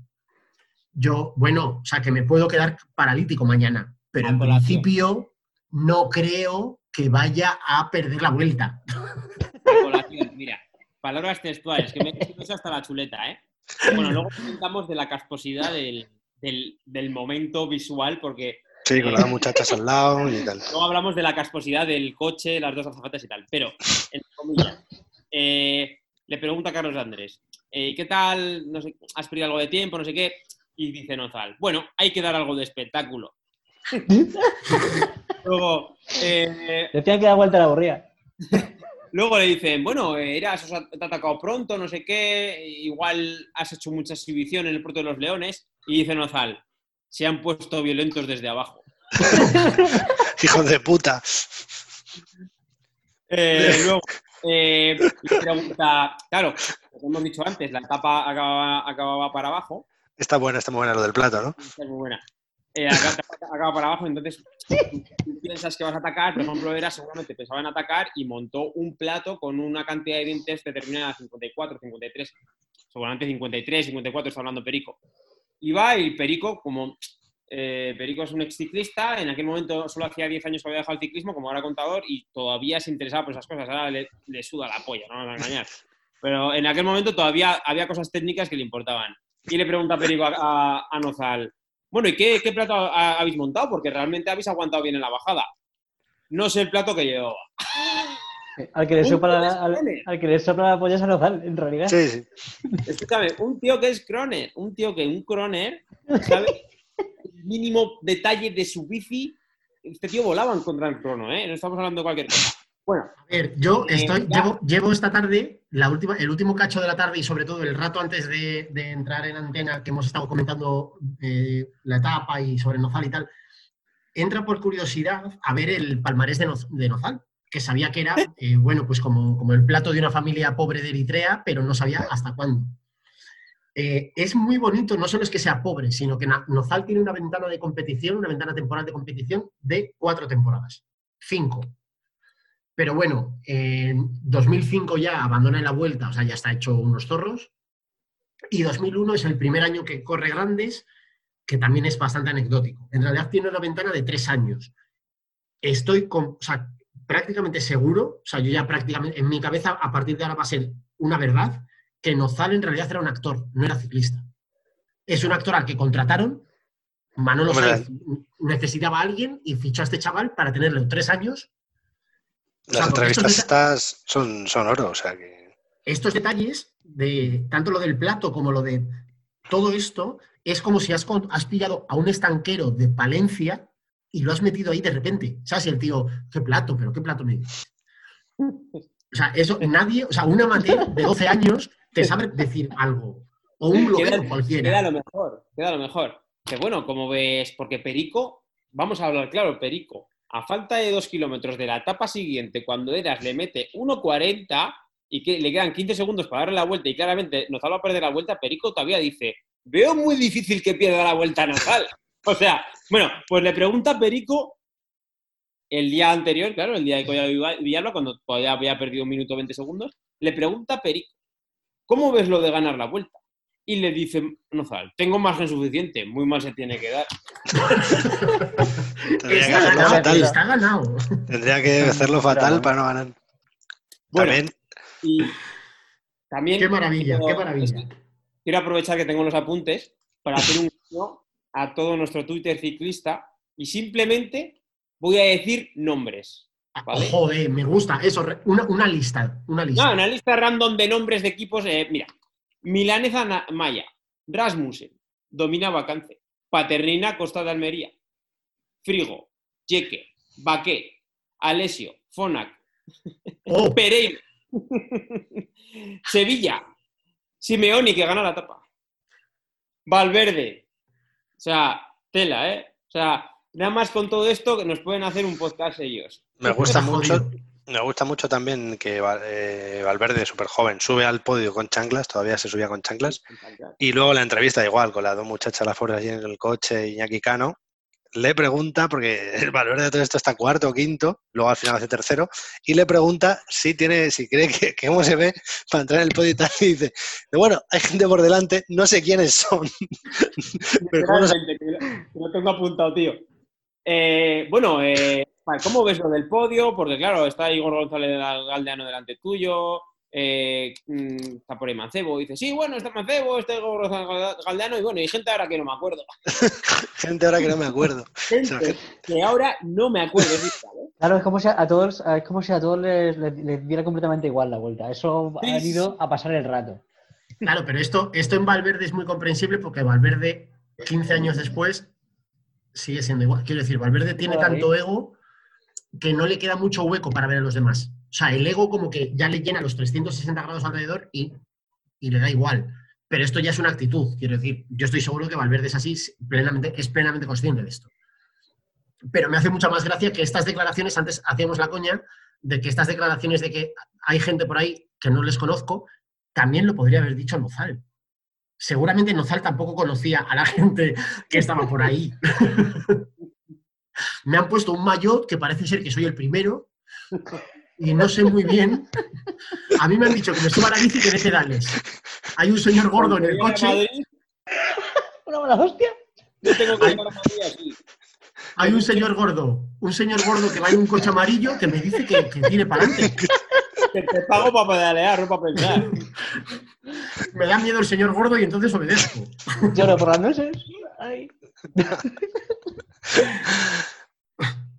yo, bueno, o sea, que me puedo quedar paralítico mañana, pero en principio no creo que vaya a perder la vuelta. Mira, palabras textuales, que me he hasta la chuleta, ¿eh? Bueno, luego comentamos de la casposidad del, momento visual, porque... Sí, con las muchachas al lado y tal. Luego hablamos de la casposidad del coche, las dos azafatas y tal, pero, en comillas, eh, le pregunta a Carlos Andrés, eh, ¿qué tal? No sé, ¿Has perdido algo de tiempo? No sé qué. Y dice Nozal, bueno, hay que dar algo de espectáculo. Luego. Eh, Decían que da vuelta la borría. Luego le dicen, bueno, eras, te ha atacado pronto, no sé qué, igual has hecho mucha exhibición en el Puerto de los Leones. Y dice Nozal, se han puesto violentos desde abajo. Hijos de puta. Eh, luego eh, le pregunta, claro, como hemos dicho antes, la etapa acababa para abajo. Está buena, está muy buena lo del plato, ¿no? Está muy buena. Eh, para abajo, entonces tú piensas que vas a atacar, por ejemplo, era seguramente pensaba en atacar y montó un plato con una cantidad de dientes determinada, 54, 53, seguramente 53, 54, está hablando Perico. Y va y Perico, como eh, Perico es un ex ciclista, en aquel momento solo hacía 10 años que había dejado el ciclismo, como era contador, y todavía se interesaba por esas cosas, ahora le, suda la polla, no van a engañar. Pero en aquel momento todavía había cosas técnicas que le importaban. Y le pregunta Perico a, a, Nozal, bueno, ¿y qué, plato habéis montado? Porque realmente habéis aguantado bien en la bajada. No sé el plato que llevaba. Al que le sopla la, al, que le sopla la polla a Nozal, en realidad. Sí, sí. Escúchame, un tío que es croner, un tío que un croner sabe el mínimo detalle de su bici. Este tío volaba en contra del crono, ¿eh? No estamos hablando de cualquier cosa. Bueno, a ver, yo eh, estoy, llevo, esta tarde, la última, el último cacho de la tarde y sobre todo el rato antes de, entrar en antena que hemos estado comentando eh, la etapa y sobre Nozal y tal, entra por curiosidad a ver el palmarés de, Nozal, que sabía que era, eh, bueno, pues como, como, el plato de una familia pobre de Eritrea, pero no sabía hasta cuándo. es muy bonito, no solo es que sea pobre, sino que Nozal tiene una ventana de competición, una ventana temporal de competición de cuatro temporadas, cinco pero bueno, en 2005 ya abandona la vuelta, o sea, ya está hecho unos zorros. Y 2001 es el primer año que corre grandes, que también es bastante anecdótico. En realidad tiene una ventana de tres años. Estoy o sea, prácticamente seguro, o sea, yo ya prácticamente, en mi cabeza, a partir de ahora va a ser una verdad, que Nozal en realidad era un actor, no era ciclista. Es un actor al que contrataron, Manolo necesitaba a alguien y fichó a este chaval para tenerle tres años las entrevistas estas son, son oro, o sea que... Estos detalles, de tanto lo del plato como lo de todo esto, es como si has, has pillado a un estanquero de Palencia y lo has metido ahí de repente. ¿Sabes? Y el tío, ¿qué plato? ¿Pero qué plato me dices? O sea, eso nadie, o sea, una materia de 12 años te sabe decir algo. O un bloguero cualquiera. Queda lo mejor, queda lo mejor. Que bueno, como ves, porque Perico, vamos a hablar claro, Perico, a falta de dos kilómetros de la etapa siguiente, cuando Eras le mete 1.40 y que le quedan 15 segundos para darle la vuelta y claramente Nozal va a perder la vuelta, Perico todavía dice, veo muy difícil que pierda la vuelta Nozal. O sea, bueno, pues le pregunta a Perico el día anterior, claro, el día de Collado Villalba, cuando todavía había perdido un minuto 20 segundos, le pregunta a Perico, ¿cómo ves lo de ganar la vuelta? Y le dice Nozal, tengo margen suficiente, muy mal se tiene que dar. está, ganado, Tendría que hacerlo fatal para no ganar. también. también. Qué maravilla, qué maravilla. Quiero aprovechar que tengo los apuntes para hacer un a todo nuestro Twitter ciclista y simplemente voy a decir nombres. Ah, joder, me gusta eso, una, lista, una lista. No, una lista random de nombres de equipos. Eh, mira, Milanesa Maya, Rasmussen, Dominaba Cance, Paternina Costa de Almería, Frigo, Jeque, Baqué, Alessio, Fonac, oh. Pereira, Sevilla, Simeoni que gana la tapa, Valverde, o sea, tela, ¿eh? O sea, nada más con todo esto que nos pueden hacer un podcast ellos. Me gusta mucho, me gusta mucho también que eh, Valverde, súper joven, sube al podio con chanclas, todavía se subía con chanclas, y luego la entrevista igual con las dos muchachas, las pobres allí en el coche, Iñaki Cano, le pregunta, porque el Valverde de todo esto está cuarto o quinto, luego al final hace tercero, y le pregunta si tiene, si cree que, cómo se ve para entrar en el podio y tal, y dice, bueno, hay gente por delante, no sé quiénes son. Pero lo tengo apuntado, tío. Eh, bueno, eh, ¿cómo ves lo del podio? Porque claro, está Igor González Galdeano delante tuyo, eh, mm, está por ahí Mancebo, dice, sí, bueno, está Mancebo, está Galdeano, y bueno, hay gente ahora que no me acuerdo. gente ahora que no me acuerdo. gente que ahora no me acuerdo. Claro, es como si a todos, es como si a todos les, diera completamente igual la vuelta. Eso ha ido a pasar el rato. Claro, pero esto, esto en Valverde es muy comprensible porque Valverde, 15 años después, sigue siendo igual. Quiero decir, Valverde tiene tanto ego que no le queda mucho hueco para ver a los demás. O sea, el ego como que ya le llena los 360 grados alrededor y, le da igual. Pero esto ya es una actitud, quiero decir. Yo estoy seguro que Valverde es así, plenamente, es plenamente consciente de esto. Pero me hace mucha más gracia que estas declaraciones, antes hacíamos la coña, de que estas declaraciones de que hay gente por ahí que no les conozco, también lo podría haber dicho Nozal. Seguramente Nozal tampoco conocía a la gente que estaba por ahí. me han puesto un maillot que parece ser que soy el primero y no sé muy bien. A mí me han dicho que me suba a la bici y que deje pedales. Hay un señor gordo en el coche. ¿Una mala hostia? Yo tengo que hay, hay un señor gordo, un señor gordo que va en un coche amarillo que me dice que, que tiene para adelante. Que te pago para pedalear, no para pensar. Me da miedo el señor gordo y entonces obedezco. Lloro por las noches.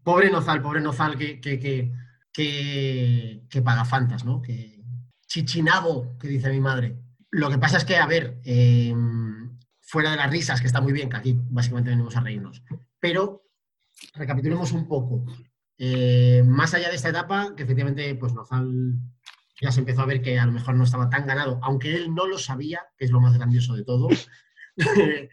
Pobre Nozal, pobre Nozal, que, que, que, paga fantas, ¿no? Que chichinago, que dice mi madre. Lo que pasa es que, a ver, em, fuera de las risas, que está muy bien, que aquí básicamente venimos a reírnos, pero recapitulemos un poco. Eh, más allá de esta etapa, que efectivamente, pues Nozal ya se empezó a ver que a lo mejor no estaba tan ganado, aunque él no lo sabía, que es lo más grandioso de todo.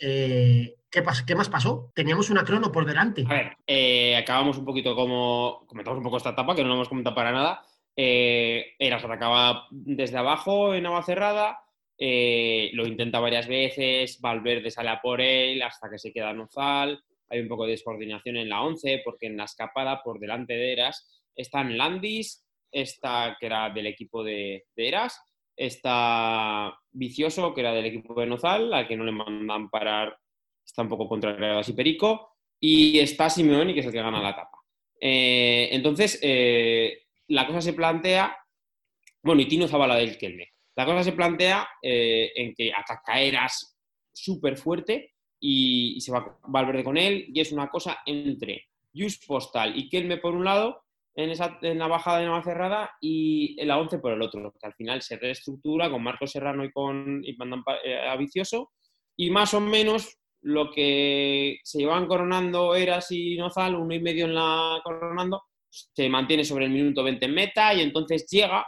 Eh, ¿qué, ¿Qué, más pasó? Teníamos una crono por delante. A ver, eh, acabamos un poquito como. Comentamos un poco esta etapa, que no lo hemos comentado para nada. Eh, Eras atacaba desde abajo en agua cerrada. lo intenta varias veces. Valverde sale a por él hasta que se queda Nozal. Hay un poco de descoordinación en la 11, porque en la escapada por delante de Eras están Landis, esta que era del equipo de, de Eras, está Vicioso, que era del equipo de Nozal, al que no le mandan parar, está un poco contra y Perico, y está Simeoni, que es el que gana la etapa. Eh, entonces, eh, la cosa se plantea, bueno, y Tino Zabala del Kelme, la cosa se plantea eh, en que ataca Eras súper fuerte y, se va Valverde con él, y es una cosa entre Just Postal y Kelme por un lado, en, esa, en la bajada de cerrada y la 11 por el otro, que al final se reestructura con Marcos Serrano y con y mandan Vicioso y más o menos lo que se llevan coronando Eras y Nozal, uno y medio en la coronando, se mantiene sobre el minuto 20 en meta y entonces llega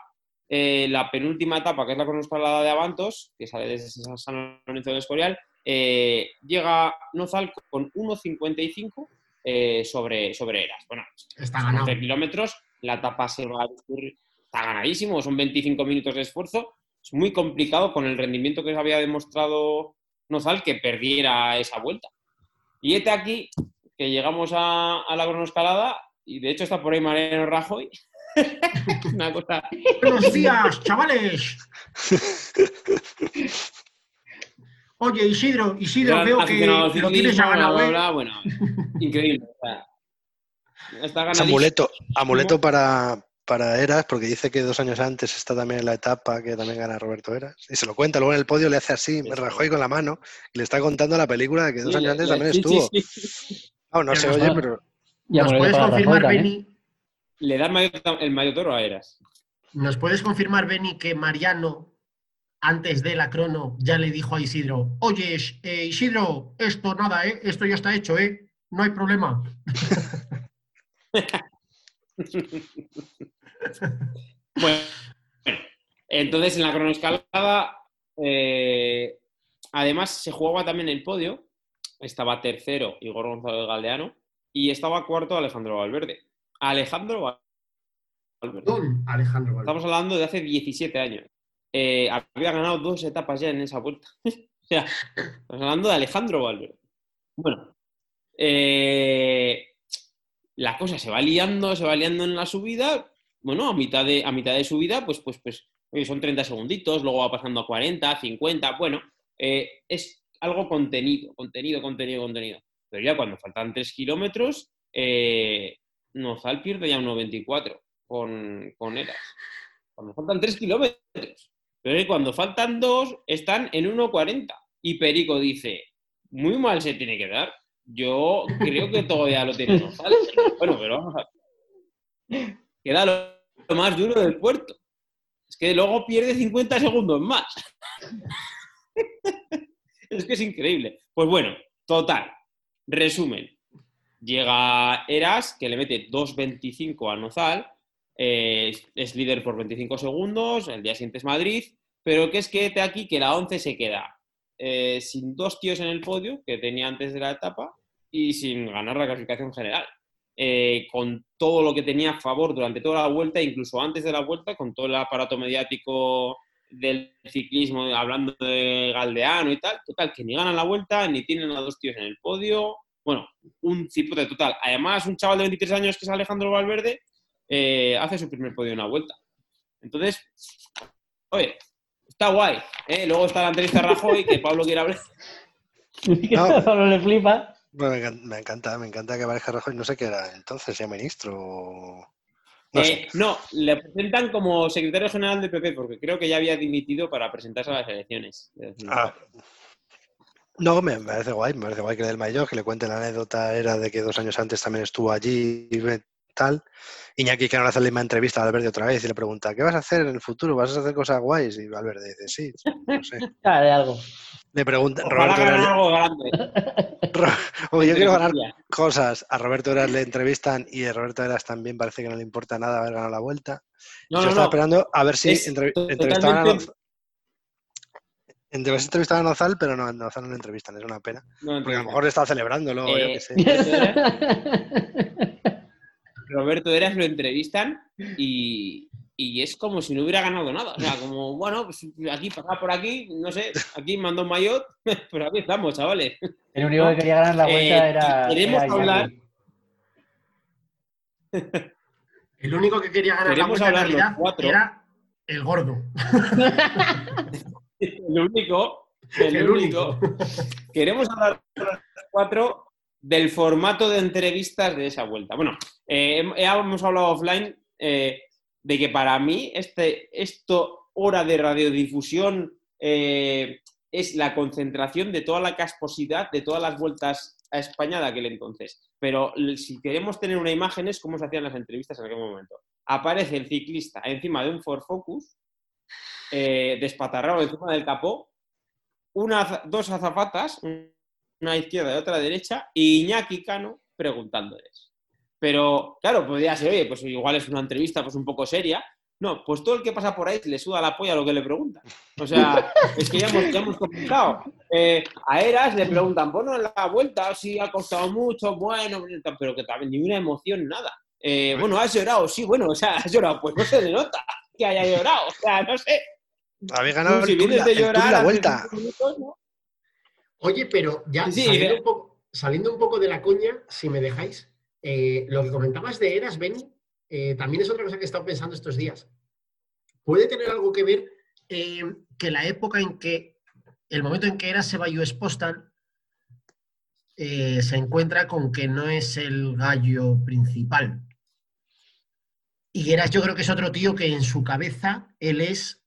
eh, la penúltima etapa, que es la cronoescalada de Avantos, que sale desde San Lorenzo del Escorial, eh, llega Nozal con 1.55 eh, sobre, sobre Eras. Bueno, está ganado. kilómetros, la etapa se va a está ganadísimo, son 25 minutos de esfuerzo. Es muy complicado con el rendimiento que se había demostrado Nozal que perdiera esa vuelta. Y este aquí que llegamos a, la cronoescalada y de hecho está por ahí Mariano Rajoy. Una cosa. Buenos días, chavales. Oye, Isidro, Isidro, veo que lo tienes ya ciclismo, ganado, bla, ¿eh? bla, bla, Bueno, increíble. o sea, está amuleto, amuleto para, para Eras, porque dice que dos años antes está también en la etapa que también gana Roberto Eras. Y se lo cuenta, luego en el podio le hace así, me Rajoy con la mano, y le está contando la película de que dos Sí, años antes le- también sí, estuvo. sí, sí. No se nos oye, va- pero ¿Nos puedes confirmar. Beni? Le da el mayo, el mayo toro a Eras. ¿Nos puedes confirmar, Beni, que Mariano, antes de la crono, ya le dijo a Isidro, oye, eh, Isidro, esto nada, ¿eh? Esto ya está hecho, ¿eh? No hay problema. Bueno, bueno, entonces en la cronoescalada, eh, además se jugaba también el podio. Estaba tercero Igor Gonzalo de Galdeano y estaba cuarto Alejandro Valverde. Alejandro Valverde. Don Alejandro Valverde. Estamos hablando de hace 17 años. Eh, había ganado dos etapas ya en esa vuelta. o sea, estamos hablando de Alejandro Valverde. Bueno, eh, la cosa se va liando, se va liando en la subida. Bueno, a mitad de, a mitad de subida, pues, pues, pues, son 30 segunditos, luego va pasando a 40, 50. Bueno, eh, es algo contenido, contenido, contenido, contenido. Pero ya cuando faltan 3 kilómetros, eh, Nozal pierde ya un 94 con, con Eras. Cuando faltan 3 kilómetros. Pero cuando faltan 2, están en 1.40. Y Perico dice, muy mal se tiene que dar. Yo creo que todavía lo tiene Nozal. Bueno, pero vamos a. Queda lo, más duro del puerto. Es que luego pierde 50 segundos más. es que es increíble. Pues bueno, total. Resumen. Llega Eras, que le mete 2.25 a Nozal. eh, es, líder por 25 segundos. El día siguiente es Madrid. Pero que es que te aquí que la 11 se queda eh, sin dos tíos en el podio que tenía antes de la etapa y sin ganar la clasificación general. Eh, con todo lo que tenía a favor durante toda la vuelta, incluso antes de la vuelta, con todo el aparato mediático del ciclismo, hablando de Galdeano y tal, total, que ni ganan la vuelta, ni tienen a dos tíos en el podio. Bueno, un cipote total. Además, un chaval de 23 años que es Alejandro Valverde, eh, hace su primer podio en una vuelta. Entonces, oye, está guay. ¿eh? Luego está la entrevista a Rajoy, que Pablo quiere hablar. que No. Pablo le flipa. Me, encan- me encanta, me encanta que aparezca Rajoy. No sé qué era entonces, ya ministro o... No Eh, no, le presentan como secretario general del PP, porque creo que ya había dimitido para presentarse a las elecciones. Ah. No, me, parece guay, me parece guay que le mayor, que le cuente la anécdota, era de que dos años antes también estuvo allí y tal. Iñaki que no le hace la misma entrevista a Valverde otra vez y le pregunta, ¿qué vas a hacer en el futuro? ¿Vas a hacer cosas guays? Y Valverde dice, sí, no sé. De algo. Le pregunta, Ojalá Roberto ganar algo grande. Ro- Oye, yo quiero ganar cosas. A Roberto Eras le entrevistan y a Roberto Eras también parece que no le importa nada haber ganado la vuelta. No, Yo no, estaba no. esperando a ver si entrev- entrevistaban a Nozal. Entre- entrevistaban a Nozal, pero no, a Nozal no le entrevistan, es una pena. No, Porque a lo mejor estaba celebrándolo, yo Eh, qué sé. Roberto Eras lo entrevistan y, y es como si no hubiera ganado nada. O sea, como, bueno, pues aquí, pasar por aquí, no sé, aquí mandó un maillot, pero aquí estamos, chavales. El único que quería ganar la vuelta Eh, era. queremos era Iñaki. hablar- El único que quería ganar la Queremos vuelta en hablar los realidad cuatro. era el gordo. El único, el, El único. único. Queremos hablar los cuatro del formato de entrevistas de esa vuelta. Bueno, eh, hem- hemos hablado offline eh, de que para mí este, esto, hora de radiodifusión, eh, es la concentración de toda la casposidad de todas las vueltas a España de aquel entonces. Pero si queremos tener una imagen es cómo se hacían las entrevistas en aquel momento. Aparece el ciclista encima de un Ford Focus, eh, despatarrado encima del capó, dos azafatas, una izquierda y otra derecha, y Iñaki Cano preguntándoles. Pero, claro, podría ser, oye, pues igual es una entrevista pues un poco seria. No, pues todo el que pasa por ahí le suda la polla lo que le preguntan. O sea, es que ya hemos, ya hemos comentado. Eh, a Eras le preguntan, bueno, en la vuelta sí ha costado mucho, bueno, pero que también ni una emoción, nada. Eh, bueno, has llorado, sí, bueno, o sea, has llorado, pues no se le nota que haya llorado, o sea, no sé. Había ganado si el, vienes de llorar la vuelta. minutos, ¿no? Oye, pero ya Sí, saliendo, eh. un poco, saliendo un poco de la coña, si me dejáis, Eh, lo que comentabas de Eras, Benny, eh, también es otra cosa que he estado pensando estos días. Puede tener algo que ver que la época en que, el momento en que Eras se va a US Postal, se encuentra con que no es el gallo principal. Y Eras yo creo que es otro tío que en su cabeza él es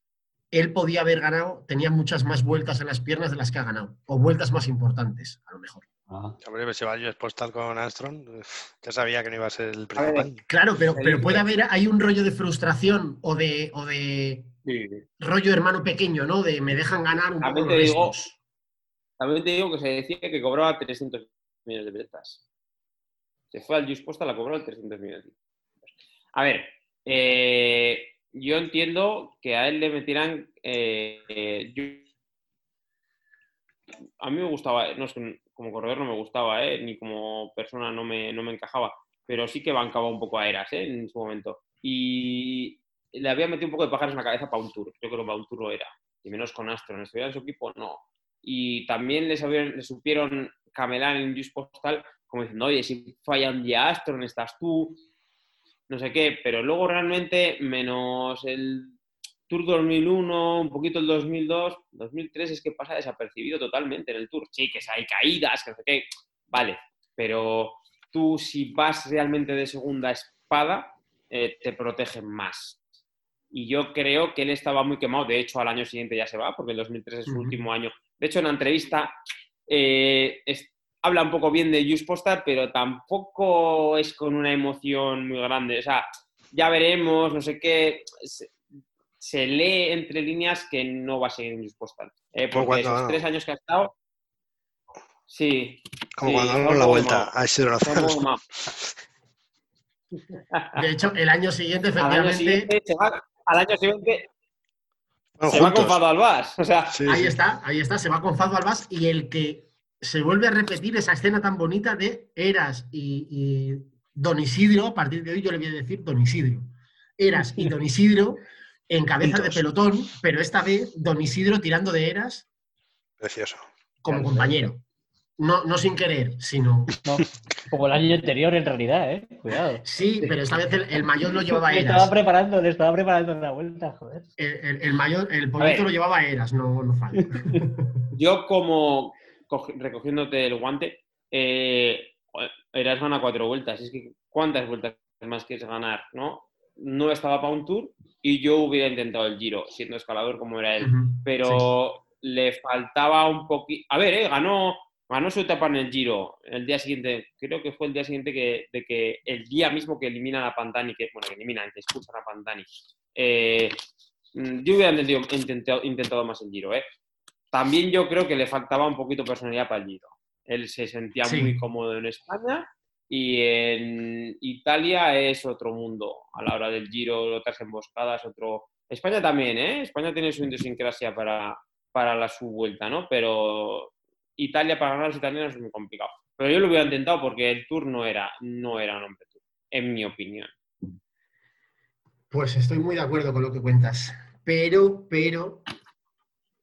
él podía haber ganado, tenía muchas más vueltas en las piernas de las que ha ganado, o vueltas más importantes, a lo mejor. Ah. Hombre, si va yo postal con Armstrong, ya sabía que no iba a ser el principal. Claro, pero, pero puede haber, hay un rollo de frustración o de, o de rollo hermano pequeño, ¿no? De me dejan ganar un también poco te digo, También te digo que se decía que cobraba 300 millones de pesetas. Se fue al Just Postal, la cobró 300 millones. A ver, eh, yo entiendo que a él le metieran. Eh, a mí me gustaba, no es como corredor no me gustaba, eh, ni como persona no me, no me encajaba, pero sí que bancaba un poco a Eras eh, en su momento. Y le había metido un poco de pájaros en la cabeza para un tour. Yo creo que para un tour era, y menos con Astro. En en su equipo, no. Y también le, le supieron camelar en Just Postal, como diciendo, oye, si falla un día Astro, estás tú? No sé qué, pero luego realmente, menos el Tour 2001, un poquito el 2002, 2003 es que pasa desapercibido totalmente en el Tour. Sí, que hay caídas, que no sé qué, vale, pero tú si vas realmente de segunda espada, eh, te protegen más. Y yo creo que él estaba muy quemado, de hecho al año siguiente ya se va, porque el 2003 es su último año. De hecho, en la entrevista eh, habla un poco bien de Just Postal, pero tampoco es con una emoción muy grande. O sea, ya veremos, no sé qué. Se, lee entre líneas que no va a seguir en Just Postal. Eh, porque esos tres años que ha estado. Sí. Como cuando damos la vuelta a ese De hecho, el año siguiente, efectivamente. Al año siguiente se va, al año siguiente se va con Fado Albás. O sea, ahí está, ahí está, se va con Fado Albás y el que se vuelve a repetir esa escena tan bonita de Eras y, Don Isidro, a partir de hoy yo le voy a decir Don Isidro. Eras y Don Isidro en cabeza de pelotón, pero esta vez Don Isidro tirando de Eras. Precioso. Como compañero. No, no sin querer, sino. como el año anterior, en realidad, ¿eh? Cuidado. Sí, pero esta vez el, mayor lo llevaba Eras. Le estaba preparando, le estaba preparando la vuelta, joder. El, mayor, el lo llevaba Eras, no, no falta. Yo, como, recogiéndote el guante, eh, eras gana cuatro vueltas. Es que, ¿cuántas vueltas más quieres ganar? ¿no? no estaba para un tour y yo hubiera intentado el giro, siendo escalador como era él. Pero le faltaba un poquito. A ver, eh, ganó, ganó su etapa en el giro el día siguiente. Creo que fue el día siguiente que, de que el día mismo que eliminan a Pantani, que, bueno, que eliminan, que expulsan a Pantani. Eh, yo hubiera intentado, intentado más el giro, ¿eh? También yo creo que le faltaba un poquito personalidad para el Giro. Él se sentía muy cómodo en España y en Italia es otro mundo. A la hora del Giro, otras emboscadas, otro... España también, ¿eh? España tiene su idiosincrasia para, para la, su vuelta, ¿no? Pero Italia para ganar a los italianos es muy complicado. Pero yo lo hubiera intentado porque el Tour no era, no era un hombre Tour, en mi opinión. Pues estoy muy de acuerdo con lo que cuentas. Pero, pero,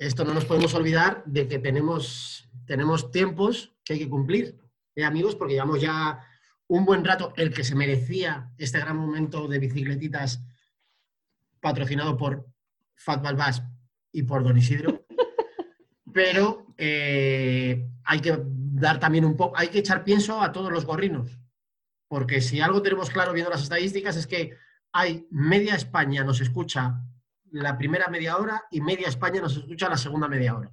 esto no nos podemos olvidar de que tenemos, tenemos tiempos que hay que cumplir, ¿eh, amigos, porque llevamos ya un buen rato el que se merecía este gran momento de bicicletitas patrocinado por Fat Balbás y por Don Isidro. Pero eh, hay que dar también un poco, hay que echar pienso a todos los gorrinos. Porque si algo tenemos claro viendo las estadísticas es que hay media España nos escucha la primera media hora y media España nos escucha la segunda media hora.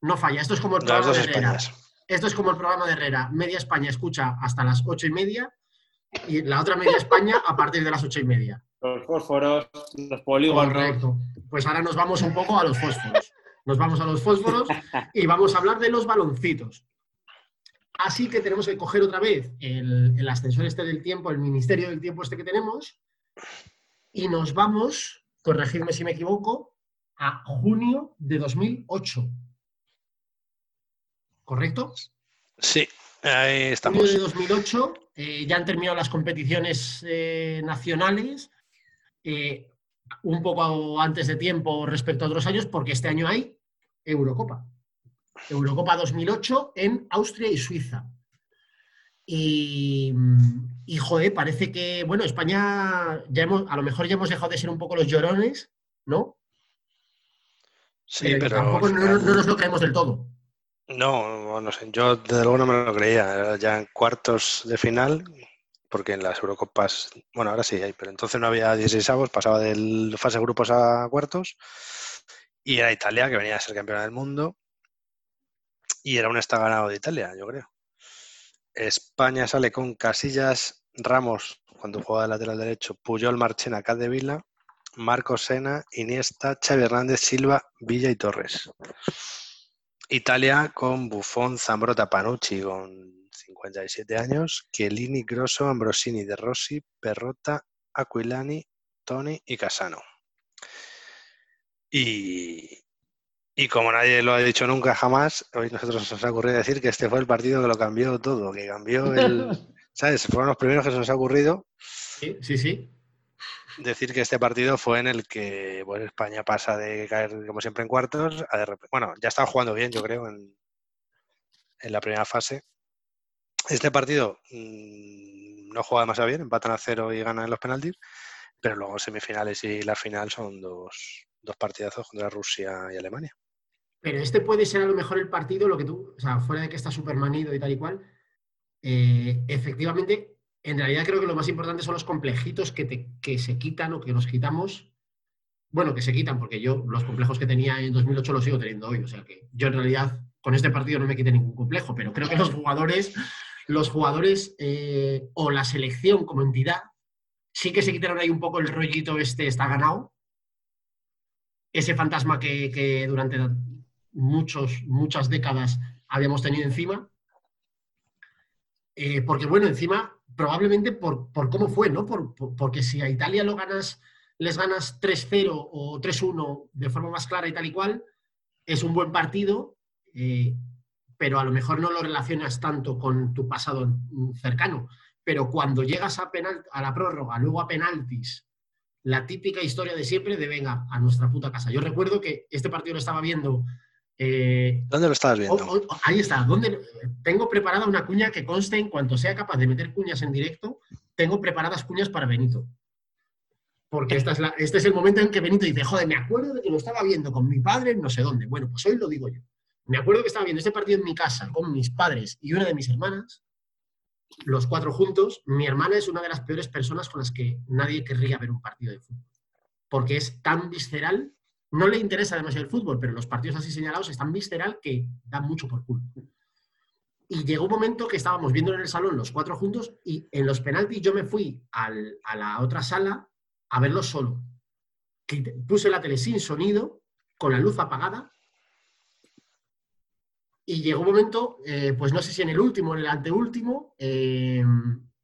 No falla. Esto es como el programa de Herrera. Esto es como el programa de Herrera. Media España escucha hasta las ocho y media y la otra media España a partir de las ocho y media. Los fósforos, los polígonos. Correcto. Pues ahora nos vamos un poco a los fósforos. Nos vamos a los fósforos y vamos a hablar de los baloncitos. Así que tenemos que coger otra vez el, el ascensor este del tiempo, el ministerio del tiempo este que tenemos, y nos vamos corregidme si me equivoco, a junio de 2008. ¿Correcto? Sí, ahí estamos. Junio de 2008, eh, ya han terminado las competiciones eh, nacionales, eh, un poco antes de tiempo respecto a otros años, porque este año hay Eurocopa. Eurocopa 2008 en Austria y Suiza. Y, y joder, parece que, bueno, España, ya hemos, a lo mejor ya hemos dejado de ser un poco los llorones, ¿no? Sí, pero. tampoco no, nos lo creemos del todo. No, no sé, yo desde luego no me lo creía. Ya en cuartos de final, porque en las Eurocopas, bueno, ahora sí hay, pero entonces no había 16 avos, pasaba de fase grupos a cuartos, y era Italia, que venía a ser campeona del mundo, y era un está ganado de Italia, yo creo. España sale con Casillas, Ramos, cuando juega de lateral derecho, Puyol, Marchena, Vila, Marcos Sena, Iniesta, Xavi Hernández, Silva, Villa y Torres. Italia con Buffon, Zambrota, Panucci con 57 años, Chiellini, Grosso, Ambrosini, De Rossi, Perrota, Aquilani, Toni y Casano. Y, y como nadie lo ha dicho nunca jamás, hoy nosotros nos ha ocurrido decir que este fue el partido que lo cambió todo, que cambió el... ¿Sabes? Fueron los primeros que se nos ha ocurrido. Sí, sí, sí. Decir que este partido fue en el que pues, España pasa de caer, como siempre, en cuartos a de repente... Bueno, ya estaba jugando bien, yo creo, en, la primera fase. Este partido mm, no juega demasiado bien, empatan a cero y ganan en los penaltis, pero luego semifinales y la final son dos, dos partidazos contra Rusia y Alemania. Pero este puede ser a lo mejor el partido, lo que tú, o sea, fuera de que está súper manido y tal y cual, eh, efectivamente, en realidad creo que lo más importante son los complejitos que, te, que se quitan o que nos quitamos. Bueno, que se quitan, porque yo los complejos que tenía en 2008 los sigo teniendo hoy. O sea que yo en realidad con este partido no me quité ningún complejo, pero creo que los jugadores, los jugadores eh, o la selección como entidad, sí que se quitaron ahí un poco el rollito este está ganado. Ese fantasma que durante muchos, muchas décadas habíamos tenido encima. Eh, porque, bueno, encima, probablemente por, cómo fue, ¿no? porque si a Italia lo ganas, les ganas 3-0 o 3-1 de forma más clara y tal y cual, es un buen partido, eh, pero a lo mejor no lo relacionas tanto con tu pasado cercano. Pero cuando llegas a, penal, a la prórroga, luego a penaltis, la típica historia de siempre de venga a nuestra puta casa. Yo recuerdo que este partido lo estaba viendo eh, ¿Dónde lo estabas viendo? ahí está. ¿Dónde, tengo preparada una cuña que conste en cuanto sea capaz de meter cuñas en directo. Tengo preparadas cuñas para Benito. Porque esta es este es el momento en que Benito dice, joder, me acuerdo de que lo estaba viendo con mi padre no sé dónde. Bueno, pues hoy lo digo yo. Me acuerdo que estaba viendo este partido en mi casa con mis padres y una de mis hermanas, los cuatro juntos. Mi hermana es una de las peores personas con las que nadie querría ver un partido de fútbol. Porque es tan visceral no le interesa demasiado el fútbol, pero los partidos así señalados están visceral que dan mucho por culo. Y llegó un momento que estábamos viendo en el salón los cuatro juntos y en los penaltis yo me fui a la otra sala a verlo solo. Puse la tele sin sonido, con la luz apagada. Y llegó un momento, eh, pues no sé si en el último o en el anteúltimo, eh,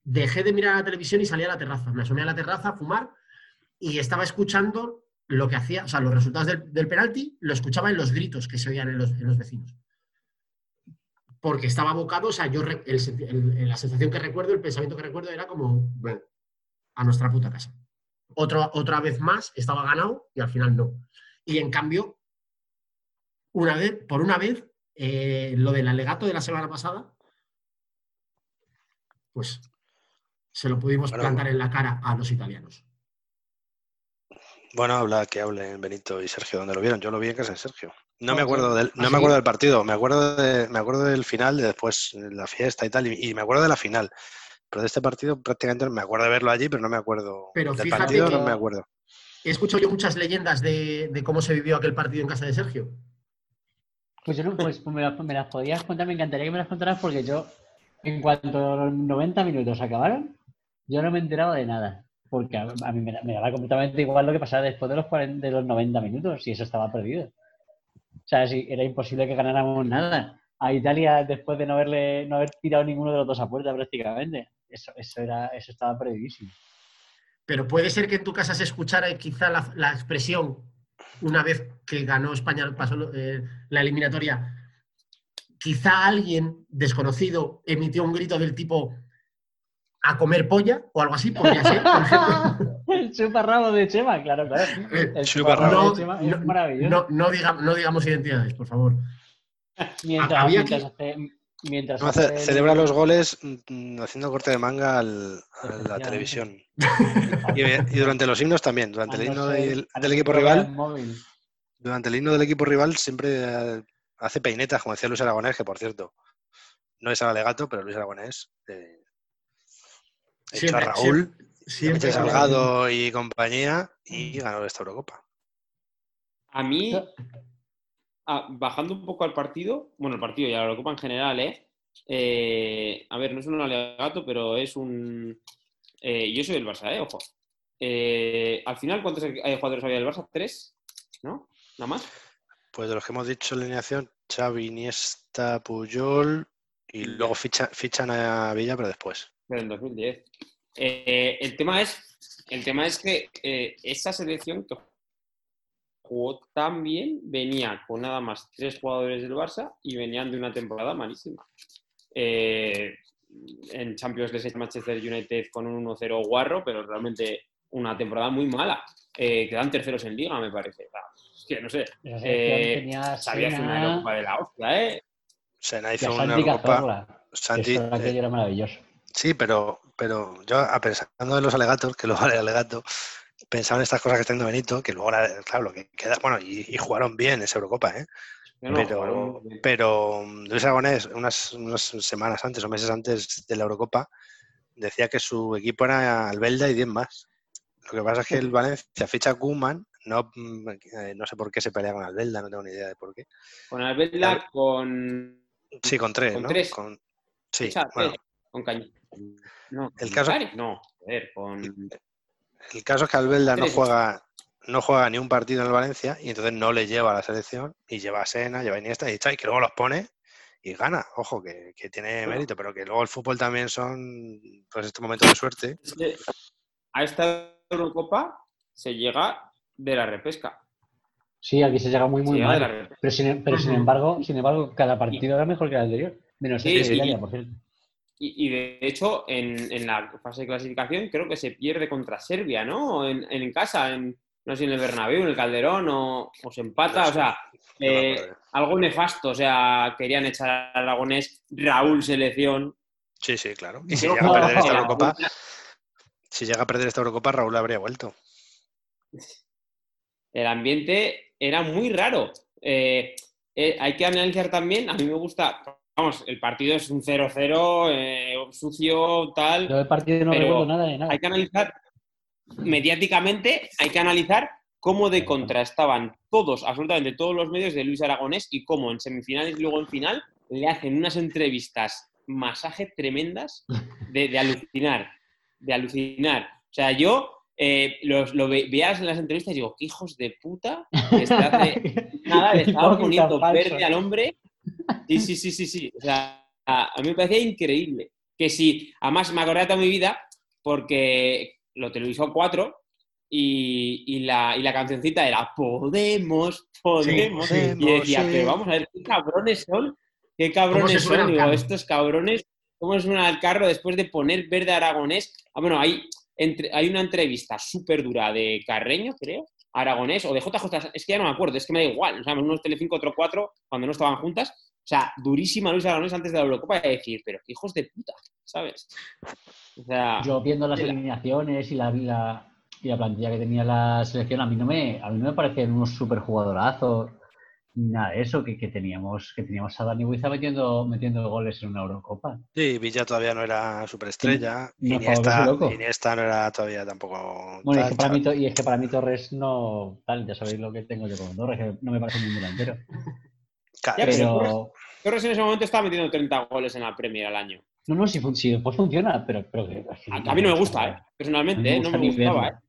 dejé de mirar la televisión y salí a la terraza. Me asomé a la terraza a fumar y estaba escuchando lo que hacía, o sea, los resultados del, penalti lo escuchaba en los gritos que se oían en los, vecinos. Porque estaba abocado, o sea, yo la sensación que recuerdo, el pensamiento que recuerdo era como, bueno, a nuestra puta casa. otra vez más estaba ganado y al final no. Y en cambio, una vez, por una vez, eh, lo del alegato de la semana pasada, pues se lo pudimos plantar en la cara a los italianos. Bueno, habla que hablen Benito y Sergio ¿dónde lo vieron. Yo lo vi en casa de Sergio. No me acuerdo del, no me acuerdo del partido, me acuerdo de, me acuerdo del final, de después la fiesta y tal, y, me acuerdo de la final. Pero de este partido prácticamente me acuerdo de verlo allí, pero no me acuerdo pero del partido, no me acuerdo. He escuchado yo muchas leyendas de, cómo se vivió aquel partido en casa de Sergio. Pues yo no, pues me las, me las podías contar, me encantaría que me las contaras porque yo, en cuanto los 90 minutos acabaron, yo no me he enterado de nada porque a, mí me, daba completamente igual lo que pasaba después de los, de los 90 minutos y eso estaba perdido. O sea, si era imposible que ganáramos nada. A Italia, después de no, haberle, no haber tirado ninguno de los dos a puerta prácticamente, eso, eso, era, eso estaba perdidísimo. Pero puede ser que en tu casa se escuchara quizá la, expresión, una vez que ganó España, pasó eh, la eliminatoria, quizá alguien desconocido emitió un grito del tipo a comer polla o algo así, podría ser, por ejemplo. El chuparrabo de Chema, claro, claro. Eh, el chuparrabo de Chema es maravilloso. No, digamos identidades, por favor. mientras, Mientras No, hace ce- el- celebra los goles mm, haciendo corte de manga al- a la televisión. Y, y durante los himnos también. Durante el no himno del, no equipo rival, durante el himno del equipo rival siempre eh, hace peinetas, como decía Luis Aragonés, que por cierto, no es alegato, pero Luis Aragonés eh, echó a Siempre- Raúl, Siempre Salgado y compañía y ganó esta Eurocopa. A mí, bajando un poco al partido, bueno, el partido y a la Eurocopa en general, ¿eh? Eh, a ver, no es un alegato, pero es un... eh, yo soy del Barça, ¿eh? Ojo. Eh, al final, ¿cuántos hay jugadores había del Barça? ¿Tres? ¿No? ¿Nada más? Pues de los que hemos dicho en la alineación, Xavi, Iniesta, Puyol y luego ficha- fichan a Villa, pero después. Pero en 2010. Eh, el, tema es, el tema es que eh, esa selección que jugó tan bien venía con nada más tres jugadores del Barça y venían de una temporada malísima. Eh, en Champions les echa Manchester United con un 1-0 guarro, pero realmente una temporada muy mala. Eh, quedan terceros en liga, me parece. Es que no sé. Eh, Sabía hacer una Sena Eurocopa de la hostia, ¿eh? A hizo una. Cazorla. Santi, Eso eh, era maravilloso. Sí, pero, pero yo, a pensando en los alegatos, que luego vale alegato, pensaba en estas cosas que está diciendo Benito, que luego, la- claro, lo que queda, bueno, y, y jugaron bien esa Eurocopa, ¿eh? No, pero, pero mm, Luis Aragonés, unas, unas semanas antes o meses antes de la Eurocopa, decía que su equipo era Albelda y 10 más. Lo que pasa es que el Valencia ficha a no, mm, eh, no sé por qué se pelea con Albelda, no tengo ni idea de por qué. Con Albelda, con Sí, con tres, Con ¿no? tres. Con- sí, bueno, eh, con Cañi. No, El caso- No, joder, con. El caso es que Albelda no juega, no juega ni un partido en el Valencia y entonces no le lleva a la selección y lleva a Sena, lleva a Iniesta y que luego los pone y gana. Ojo, que, que tiene Bueno. mérito, pero que luego el fútbol también son pues estos momentos de suerte. Es que a esta Eurocopa se llega de la repesca. Sí, aquí se llega muy, muy llega de la mal. repesca. Pero sin, pero sin embargo, sin embargo, cada partido era mejor que el anterior. Menos Sí, el de sí. Italia, por cierto. Y, y de hecho, en, en la fase de clasificación creo que se pierde contra Serbia, ¿no? En, en casa, en, no sé, en el Bernabéu, en el Calderón, o, o se empata. O sea, No eh, algo nefasto. O sea, querían echar a Aragonés, Raúl selección. Sí, sí, claro. Y si llega a perder esta. Eurocopa, si llega a perder esta Eurocopa, Raúl habría vuelto. el ambiente era muy raro. Eh, eh, hay que analizar también, a mí me gusta, vamos, el partido es un 0-0, eh, sucio, tal. Yo del partido no recuerdo nada de nada. Hay que analizar, mediáticamente, hay que analizar cómo de contra estaban todos, absolutamente todos los medios de Luis Aragonés y cómo en semifinales y luego en final le hacen unas entrevistas masaje tremendas de, de alucinar, de alucinar. O sea, yo eh, los, lo ve- veías en las entrevistas y digo, qué hijos de puta, que hace nada, le estaba poniendo verde al hombre. Sí, sí, sí, sí, sí. O sea, a, mí me parecía increíble. Que sí, además me acordé de toda mi vida porque lo televisó 4 y, y la, y la cancioncita era Podemos, Podemos. Sí, y decía, sí. pero vamos a ver, qué cabrones son, qué ¿Cómo se cabrones son. Digo, estos cabrones, ¿cómo suena el carro después de poner verde aragonés? Ah, bueno, hay, entre- hay una entrevista súper dura de Carreño, creo, Aragonés, o de JJ, es que ya no me acuerdo, es que me da igual, o sea, unos Telecinco, otro 4, cuando no estaban juntas, o sea, durísima Luis Aragonés antes de la Eurocopa de decir, pero qué hijos de puta, ¿sabes? O sea, Yo viendo las Mira. alineaciones y la, y la, y la plantilla que tenía la selección, a mí no me, a mí no me parecían unos super jugadorazos ni nada de eso, que, que teníamos, que teníamos a Dani Buiza metiendo, metiendo goles en una Eurocopa. Sí, Villa todavía no era superestrella. No, Iniesta. Iniesta no era todavía tampoco. Bueno, y es, tal, que para mí, y es que para mí Torres no, tal, ya sabéis lo que tengo yo con Torres, que no me parece ningún delantero. Claro, Ya, pero- Pero, Torres en ese momento estaba metiendo 30 goles en la Premier al año. no, no, si, fun- si después funciona, pero, pero que... A, a mí no me gusta, ¿eh? Personalmente, ¿eh? No me gustaba, verlo. ¿eh?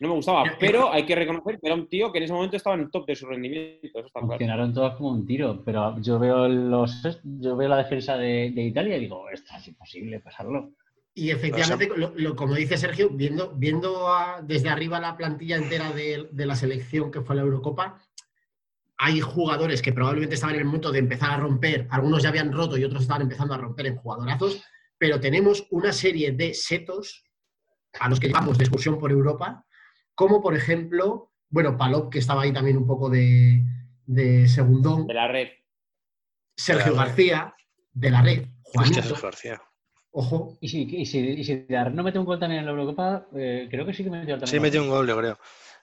No me gustaba, pero hay que reconocer que era un tío que en ese momento estaba en el top de su rendimiento. Eso está claro. Funcionaron todos como un tiro, pero yo veo los yo veo la defensa de, de Italia y digo, esto es imposible pasarlo. Y efectivamente, lo- lo- como dice Sergio, viendo, viendo a- desde arriba la plantilla entera de, de la selección que fue la Eurocopa, hay jugadores que probablemente estaban en el momento de empezar a romper, algunos ya habían roto y otros estaban empezando a romper en jugadorazos, pero tenemos una serie de setos a los que llevamos de excursión por Europa, como por ejemplo, bueno, Palop, que estaba ahí también un poco de, de segundón, De la red. Sergio. García, de la red, Juanito. García. Ojo. Y si, y, si, y si de la red no mete un gol también en la Eurocopa, eh, creo que sí que metió también. Sí, metió un gol, yo creo.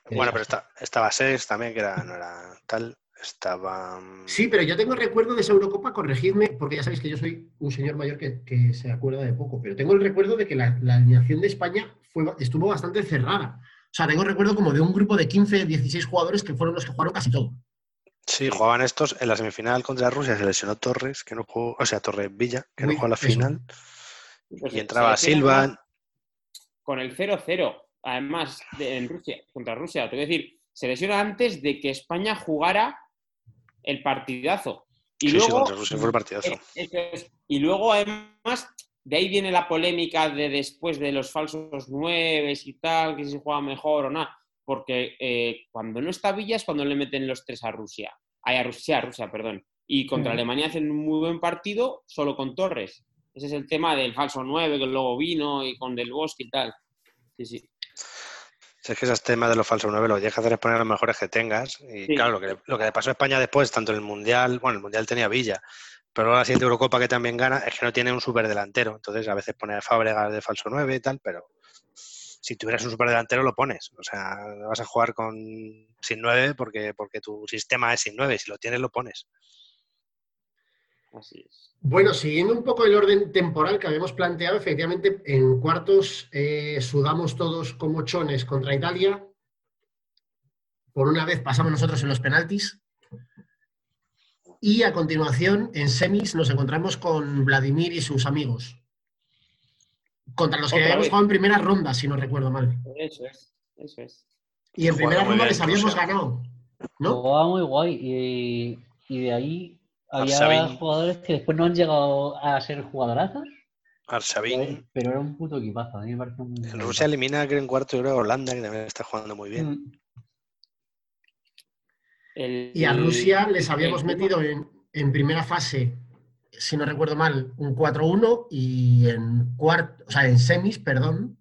Bueno, pero está, estaba Sex también, que era, no era tal. Estaba. Mm, sí, pero yo tengo el recuerdo de esa Eurocopa, corregidme, porque ya sabéis que yo soy un señor mayor que, se acuerda de poco, pero tengo el recuerdo de que la, alineación de España fue, estuvo bastante cerrada. O sea, tengo el recuerdo como de un grupo de 15, 16 jugadores que fueron los que jugaron casi todo. Sí, jugaban estos en la semifinal contra Rusia, se lesionó Torres, que no jugó, o sea, Torres Villa, que no jugó a la final. Pues y entraba Silva. Con el 0-0, además, en Rusia, contra Rusia, te voy a decir, se lesiona antes de que España jugara el partidazo. Y luego, fue el partidazo. Eh, y luego, además, de ahí viene la polémica de después de los falsos nueves y tal, que si se juega mejor o nada. Porque eh, cuando no está Villa es cuando le meten los tres a Rusia. Ay, a Rusia, a Rusia, perdón. Y contra Alemania hacen un muy buen partido solo con Torres. Ese es el tema del falso 9 que luego vino y con Del Bosque y tal. Sí, sí. Si es que esos temas de los falsos 9 lo que tienes que hacer es poner los mejores que tengas. Y claro, lo que, lo que le pasó a España después, tanto en el Mundial, bueno, el Mundial tenía Villa, pero la siguiente Eurocopa que también gana es que no tiene un superdelantero. Entonces a veces pone a Fábregas de falso 9 y tal, pero si tuvieras un superdelantero lo pones. O sea, vas a jugar con sin 9 porque, porque tu sistema es sin 9. Si lo tienes, lo pones. Así es. Bueno, siguiendo un poco el orden temporal que habíamos planteado, efectivamente, en cuartos eh, sudamos todos como chones contra Italia. Por una vez pasamos nosotros en los penaltis. Y a continuación, en semis, nos encontramos con Vladimir y sus amigos. Contra los que habíamos jugado en primera ronda, si no recuerdo mal. Eso es, eso es. Y en primera ronda les habíamos ganado. ¿no? Jugaba muy guay. y de ahí había jugadores que después no han llegado a ser jugadorazos. Arsabin. Pero era un puto equipazo. A mí me parece En Rusia elimina, creo, en cuarto, yo creo, Holanda, que también está jugando muy bien. Mm. y a Rusia les habíamos metido en, primera fase, si no recuerdo mal, un 4-1 y en cuarto, o sea, en semis, perdón,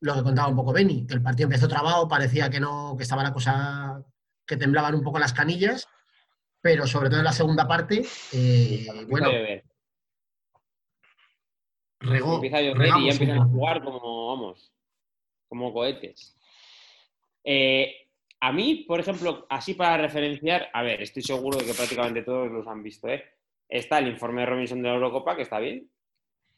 lo que contaba un poco Beni, que el partido empezó trabado, parecía que no, que estaba la cosa, que temblaban un poco las canillas pero sobre todo en la segunda parte, eh, bueno, regó. Empieza a llover y ya empiezan a jugar como, vamos, como cohetes. Eh, a mí, por ejemplo, así para referenciar, a ver, estoy seguro de que prácticamente todos los han visto, ¿eh? Está el informe de Robinson de la Eurocopa, que está bien,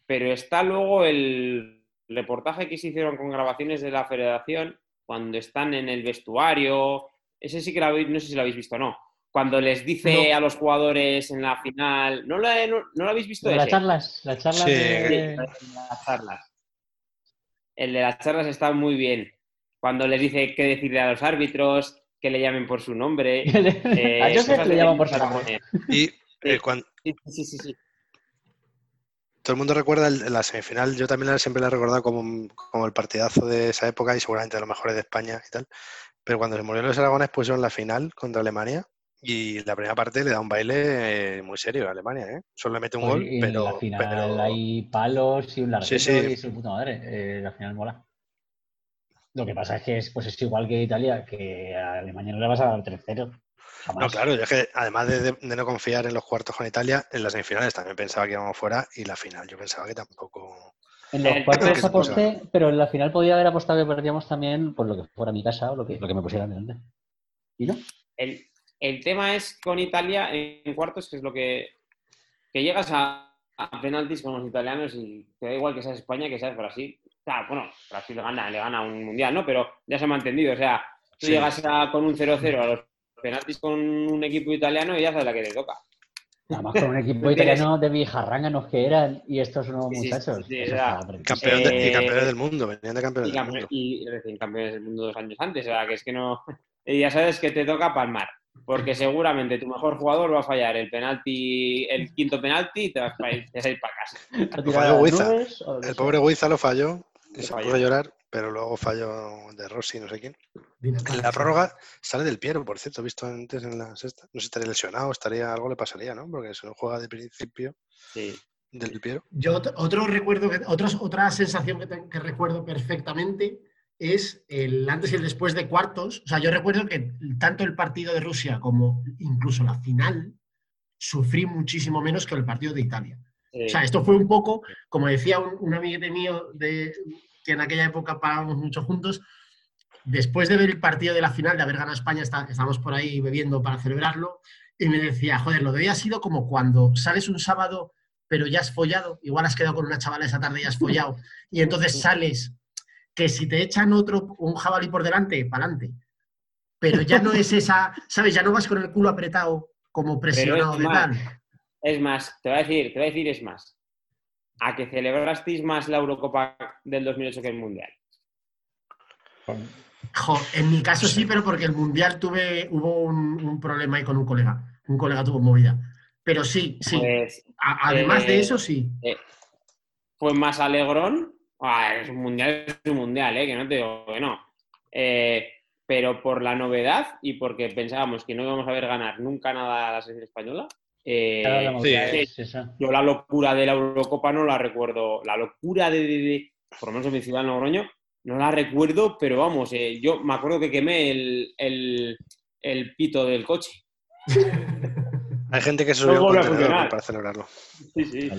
pero está luego el reportaje que se hicieron con grabaciones de la federación cuando están en el vestuario. Ese sí que lo habéis, no sé si lo habéis visto o no cuando les dice a los jugadores en la final, ¿no lo, no, habéis visto? Las charlas, las charlas de... las charlas. El de las charlas está muy bien. Cuando les dice qué decirle a los árbitros, que le llamen por su nombre. eh, a Joseph le llaman por su nombre. Y eh, cuando... sí, sí, sí, Todo el mundo recuerda la semifinal, yo también siempre la he recordado como, como, el partidazo de esa época y seguramente de los mejores de España y tal. Pero cuando se murieron los Aragones pusieron la final contra Alemania y la primera parte le da un baile eh, muy serio a Alemania, ¿eh? Solo le mete un gol, pero. En la final hay palos y un larguero y su puta madre. Eh, la final mola. Lo que pasa es que es, pues es igual que Italia, que a Alemania no le vas a dar 3-0. No, claro, es que además de, no confiar en los cuartos con Italia, en las semifinales también pensaba que íbamos fuera y la final yo pensaba que tampoco. En los cuartos aposté, pero en la final podía haber apostado que perdíamos también por lo que fuera mi casa o lo que, lo que me pusieran delante. ¿Y no? El, el tema es con Italia en cuartos, que es lo que, que llegas a, penaltis con los italianos y te da igual que seas España que seas Brasil. O bueno, Brasil le gana, le gana un mundial, ¿no? Pero ya se me ha entendido. O sea, tú llegas con un 0-0 a los penaltis con un equipo italiano y ya sabes la que te toca. Además, con un equipo italiano de vijarránganos que eran y estos son muchachos. Sí, campeones del mundo, venían de campeones del mundo. Y recién campeones del mundo dos años antes, o sea, que es que no. Y ya sabes que te toca palmar porque seguramente tu mejor jugador va a fallar el penalti, el quinto penalti y te vas a ir, para casa. El pobre Huiza lo falló y se pudo llorar, pero luego falló de Rossi, no sé quién. En la prórroga sale del Piero, por cierto, visto antes en la sexta. No sé, estaría lesionado, estaría, algo le pasaría, ¿no? Porque se lo juega de principio. Del Piero. Yo otro recuerdo, otra sensación que recuerdo perfectamente es el antes y el después de cuartos. O sea, yo recuerdo que tanto el partido de Rusia como incluso la final sufrí muchísimo menos que el partido de Italia. O sea, esto fue un poco, como decía un, un amiguete mío de, que en aquella época parábamos mucho juntos, después de ver el partido de la final, de haber ganado España, estábamos por ahí bebiendo para celebrarlo, y me decía, joder, lo de hoy ha sido como cuando sales un sábado, pero ya has follado, igual has quedado con una chavala esa tarde y has follado, y entonces sales, que si te echan otro, un jabalí por delante, para adelante. Pero ya no es esa, ¿sabes? Ya no vas con el culo apretado como presionado de tal. Es más, te voy a decir, te voy a decir es más. A que celebrasteis más la Eurocopa del 2008 que el Mundial. en mi caso sí, pero porque el Mundial tuve, hubo un, problema ahí con un colega. Un colega tuvo movida. Pero sí, sí. Pues, además de eh, eso, sí. Eh, fue más alegrón. Ah, es un mundial, es un mundial, ¿eh? que no te digo que no. Eh, pero por la novedad y porque pensábamos que no íbamos a ver ganar nunca nada a la selección española, eh, yo la locura de la Eurocopa no la recuerdo. La locura de, por lo menos en mi ciudad, Logroño, no la recuerdo, pero vamos, eh, yo me acuerdo que quemé el, pito del coche. Hay gente que se subió para celebrarlo. Sí, sí.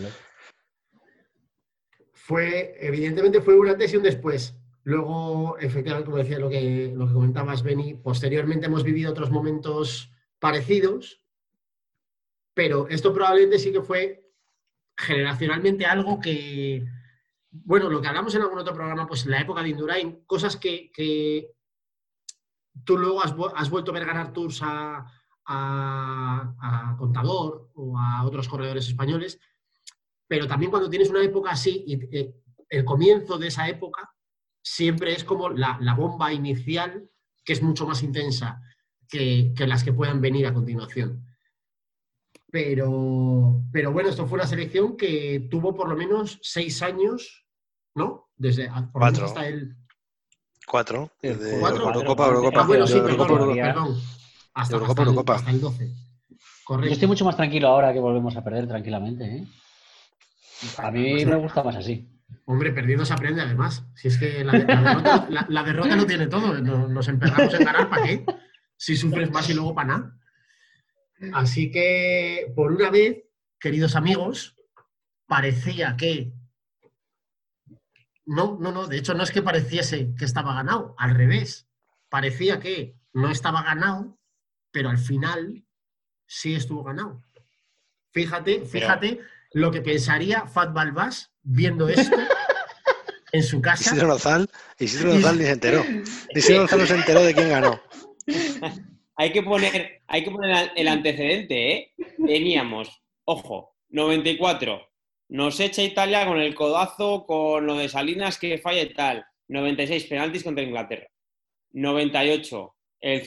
Fue, evidentemente fue una antes y un después. Luego, efectivamente, como decía lo que, lo que comentabas, Benny, posteriormente hemos vivido otros momentos parecidos, pero esto probablemente sí que fue generacionalmente algo que, bueno, lo que hablamos en algún otro programa, pues en la época de Indurain, cosas que, tú luego has, vuelto a ver ganar tours a, Contador o a otros corredores españoles, pero también cuando tienes una época así, y eh, el comienzo de esa época siempre es como la, bomba inicial, que es mucho más intensa que las que puedan venir a continuación. Pero, pero bueno, esto fue una selección que tuvo por lo menos seis años, ¿no? Desde por cuatro. hasta el. Cuatro. Desde ¿Cuatro? Eurocopa, Eurocopa. Ah, bueno, sí, perdón, perdón. Hasta, Eurocopa, hasta, Eurocopa. hasta el 12. Correcto. Yo estoy mucho más tranquilo ahora que volvemos a perder tranquilamente. ¿eh? A mí me gusta más así. Hombre, perdiendo se aprende además. Si es que la, derrota, la, derrota, lo tiene todo. Nos, nos emperramos en ganar, ¿para qué? Si sufres más y luego para nada. Así que, por una vez, queridos amigos, parecía que... No, no, no, de hecho no es que pareciese que estaba ganado, al revés. Parecía que no estaba ganado, pero al final sí estuvo ganado. Fíjate, fíjate lo que pensaría Fat Balbás viendo esto en su casa. Isidro Nozal, Isidro Nozal ni se enteró. Isidro Nozal no se enteró de quién ganó. hay que poner, hay que poner el antecedente, ¿eh? Teníamos, ojo, 94, nos echa Italia con el codazo, con lo de Salinas que falla y tal. 96, penaltis contra Inglaterra. 98, el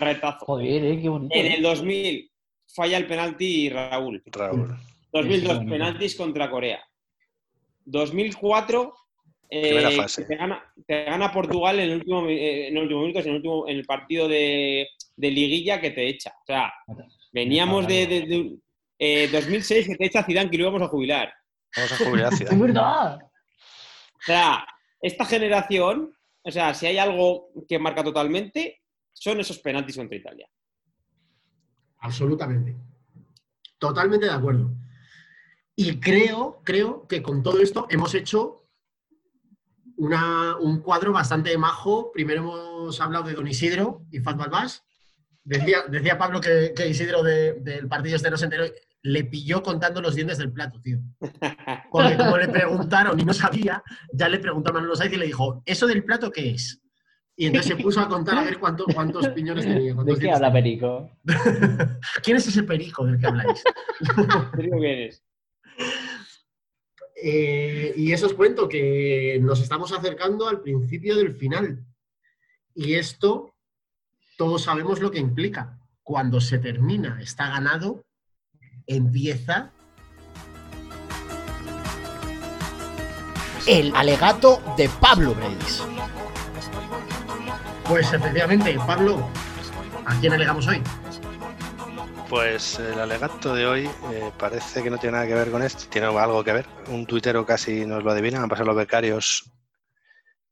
retazo. Joder, eh, qué bonito. En el 2000, falla el penalti Raúl. Raúl. 2002, penaltis contra Corea. 2004, eh, te, gana, Portugal en el último, eh, en el último minuto, en el, último, en el partido de, liguilla que te echa. O sea, veníamos de, 2006 eh, que te echa Zidane que lo íbamos a jubilar. Vamos a jubilar a Zidane. verdad! O sea, esta generación, o sea, si hay algo que marca totalmente, son esos penaltis contra Italia. Absolutamente. Totalmente de acuerdo. Y creo, creo que con todo esto hemos hecho un cuadro bastante majo. Primero hemos hablado de Don Isidro y Fat Balbás. Decía, decía Pablo que, Isidro del partido este no se enteró, le pilló contando los dientes del plato, tío. Porque como le preguntaron y no sabía, ya le preguntó a Manolo Saiz y le dijo, ¿eso del plato qué es? Y entonces se puso a contar a ver cuántos piñones tenía. ¿De qué habla Perico? ¿Quién es ese Perico del que habláis? ¿Perico quién es? Eh, y eso os cuento que nos estamos acercando al principio del final. Y esto, todos sabemos lo que implica. Cuando se termina, está ganado, empieza el alegato de Pablo Breis. Pues efectivamente, Pablo, ¿a quién alegamos hoy? Pues el alegato de hoy eh, parece que no tiene nada que ver con esto, tiene algo que ver. Un tuitero casi nos lo adivina, han pasado los becarios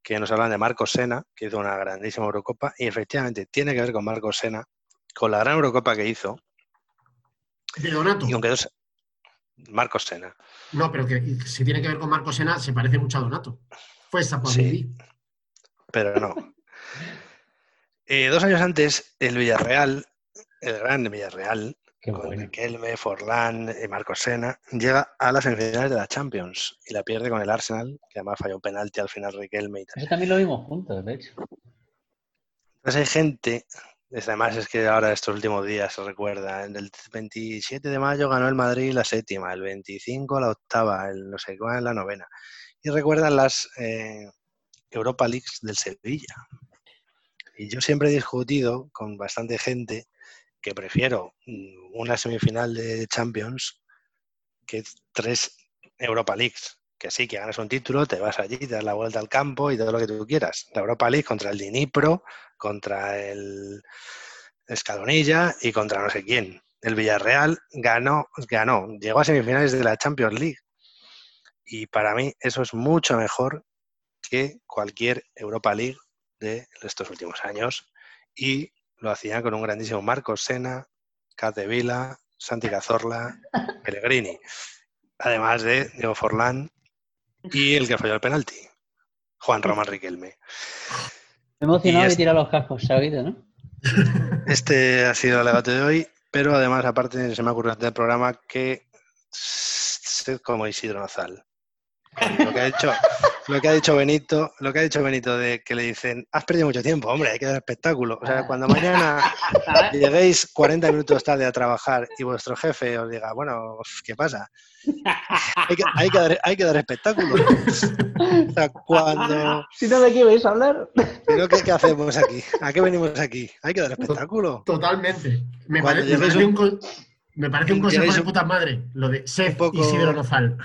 que nos hablan de Marcos Sena, que hizo una grandísima Eurocopa, y efectivamente tiene que ver con Marcos Sena, con la gran Eurocopa que hizo. De Donato. Y aunque Marcos Sena. No, pero que si tiene que ver con Marcos Sena, se parece mucho a Donato. Fue esa sí, Pero no. Eh, dos años antes, el Villarreal, el gran Villarreal, con Riquelme, Forlán y Marcos Sena, llega a las semifinales de la Champions y la pierde con el Arsenal, que además falló un penalti al final Riquelme y tal. Eso también lo vimos juntos, de hecho. Entonces hay gente, además es que ahora estos últimos días se recuerda, el 27 de mayo ganó el Madrid la séptima, el 25 la octava, el no sé cuál la novena. Y recuerdan las eh, Europa Leagues del Sevilla. Y yo siempre he discutido con bastante gente que prefiero mm, una semifinal de Champions que tres Europa Leagues. Que sí, que ganas un título, te vas allí, das la vuelta al campo y todo lo que tú quieras. La Europa League contra el Dinipro, contra el Escalonilla y contra no sé quién. El Villarreal ganó, ganó, llegó a semifinales de la Champions League. Y para mí eso es mucho mejor que cualquier Europa League de estos últimos años. Y lo hacían con un grandísimo Marcos Sena, Vila, Santi Cazorla, Pellegrini, además de Diego Forlán y el que falló el penalti, Juan Román Riquelme. Me emocionado y, tirar los cascos, se ha oído, ¿no? Este ha sido el debate de hoy, pero además, aparte, se me ha ocurrido antes del programa que como Isidro Nazal. Lo que ha hecho, lo que ha dicho Benito, lo que ha dicho Benito de que le dicen, has perdido mucho tiempo, hombre, hay que dar espectáculo. O sea, cuando mañana lleguéis 40 minutos tarde a trabajar y vuestro jefe os diga, bueno, ¿qué pasa? Hay que, hay que, dar, espectáculo. O sea, cuando... Si no, ¿de qué vais a hablar? ¿Pero qué, qué, hacemos aquí? ¿A qué venimos aquí? Hay que dar espectáculo. Totalmente. Me parece, un... Me parece un consejo de puta madre, lo de Seth poco, Isidro Nozal.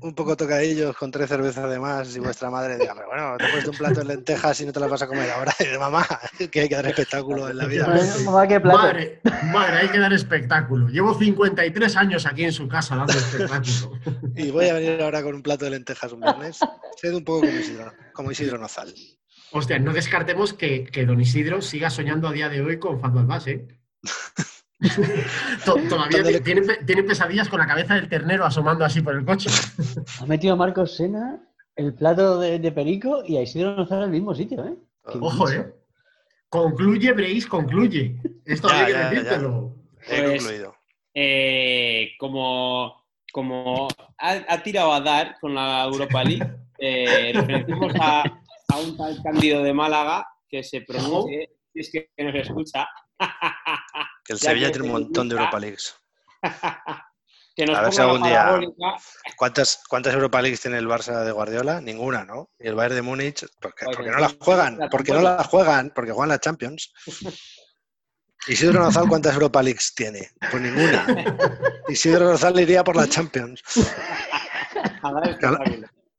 Un poco tocadillos con tres cervezas de más y vuestra madre diga, bueno, te he puesto un plato de lentejas y no te las vas a comer ahora. Y de mamá, que hay que dar espectáculo en la vida. Madre, madre, hay que dar espectáculo. Llevo 53 años aquí en su casa dando espectáculo. Y voy a venir ahora con un plato de lentejas un viernes. Sed un poco como Isidro, como Isidro Nozal. Hostia, no descartemos que, que, don Isidro siga soñando a día de hoy con Fatma Bas, ¿eh? Todavía tiene, pesadillas con la cabeza del ternero asomando así por el coche. Ha metido a Marcos Sena el plato de, Perico y a Isidro no está en el mismo sitio, ¿eh? Ojo, ¿eh? Concluye, Breis, concluye. Esto hay que decírtelo. He pues, concluido. Eh, como como ha, tirado a dar con la Europa League, eh, referenciamos a, a, un tal Cándido de Málaga que se pronuncie, si es que nos escucha, que el Sevilla tiene un montón de Europa Leagues. a ver si algún día. ¿Cuántas, ¿Cuántas Europa Leagues tiene el Barça de Guardiola? Ninguna, ¿no? Y el Bayern de Múnich, porque, porque no las juegan, porque no las juegan, porque juegan la Champions. Isidro Nozal, ¿cuántas Europa Leagues tiene? Pues ninguna. Isidro Nozal iría por la Champions.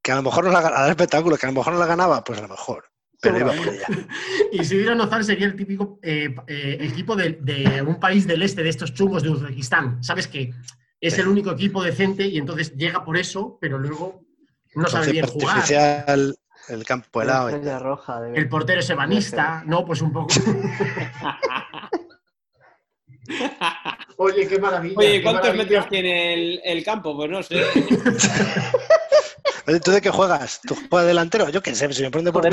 Que a, lo mejor no la, a dar espectáculo, que a lo mejor no la ganaba, pues a lo mejor. Y si hubiera Nozal sería el típico eh, eh, equipo de, un país del este, de estos chungos de Uzbekistán. Sabes que es el único equipo decente y entonces llega por eso, pero luego no sabe bien jugar. Artificial, el campo helado. el portero es ebanista, ¿no? Pues un poco. Oye, qué maravilla. Oye, ¿cuántos metros tiene el, campo? Pues no sé. ¿Tú de qué juegas? ¿Tú juegas delantero? Yo qué sé, si me prende por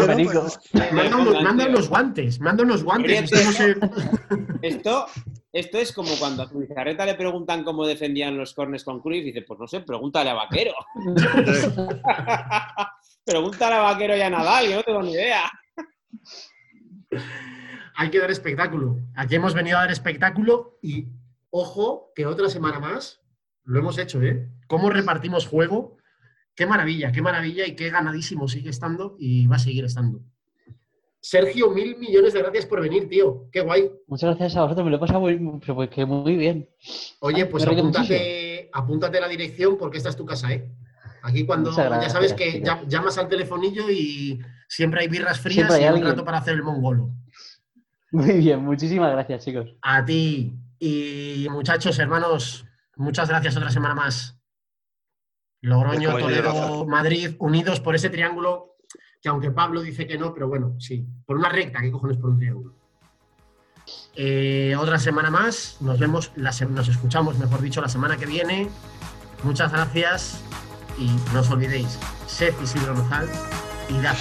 Manda, unos, guantes, manda unos guantes. Esto, esto, es como cuando a Pizarreta le preguntan cómo defendían los cornes con Cruz y dice, pues no sé, pregúntale a Vaquero. pregúntale a Vaquero y a Nadal, yo no tengo ni idea. Hay que dar espectáculo. Aquí hemos venido a dar espectáculo y ojo que otra semana más lo hemos hecho, ¿eh? ¿Cómo repartimos juego? Qué maravilla, qué maravilla y qué ganadísimo sigue estando y va a seguir estando. Sergio, mil millones de gracias por venir, tío. Qué guay. Muchas gracias a vosotros, me lo he pasado muy, pues muy bien. Oye, pues apúntate, apúntate, la dirección porque esta es tu casa, ¿eh? Aquí cuando ya sabes que llamas al telefonillo y siempre hay birras frías y hay un rato para hacer el mongolo. Muy bien, muchísimas gracias, chicos. A ti y muchachos, hermanos, muchas gracias otra semana más. Logroño, Toledo, Madrid, unidos por ese triángulo que aunque Pablo dice que no, pero bueno, sí, por una recta, ¿qué cojones por un triángulo? Eh, otra semana más, nos vemos, nos escuchamos, mejor dicho, la semana que viene. Muchas gracias y no os olvidéis, sed Isidro Nozal y dad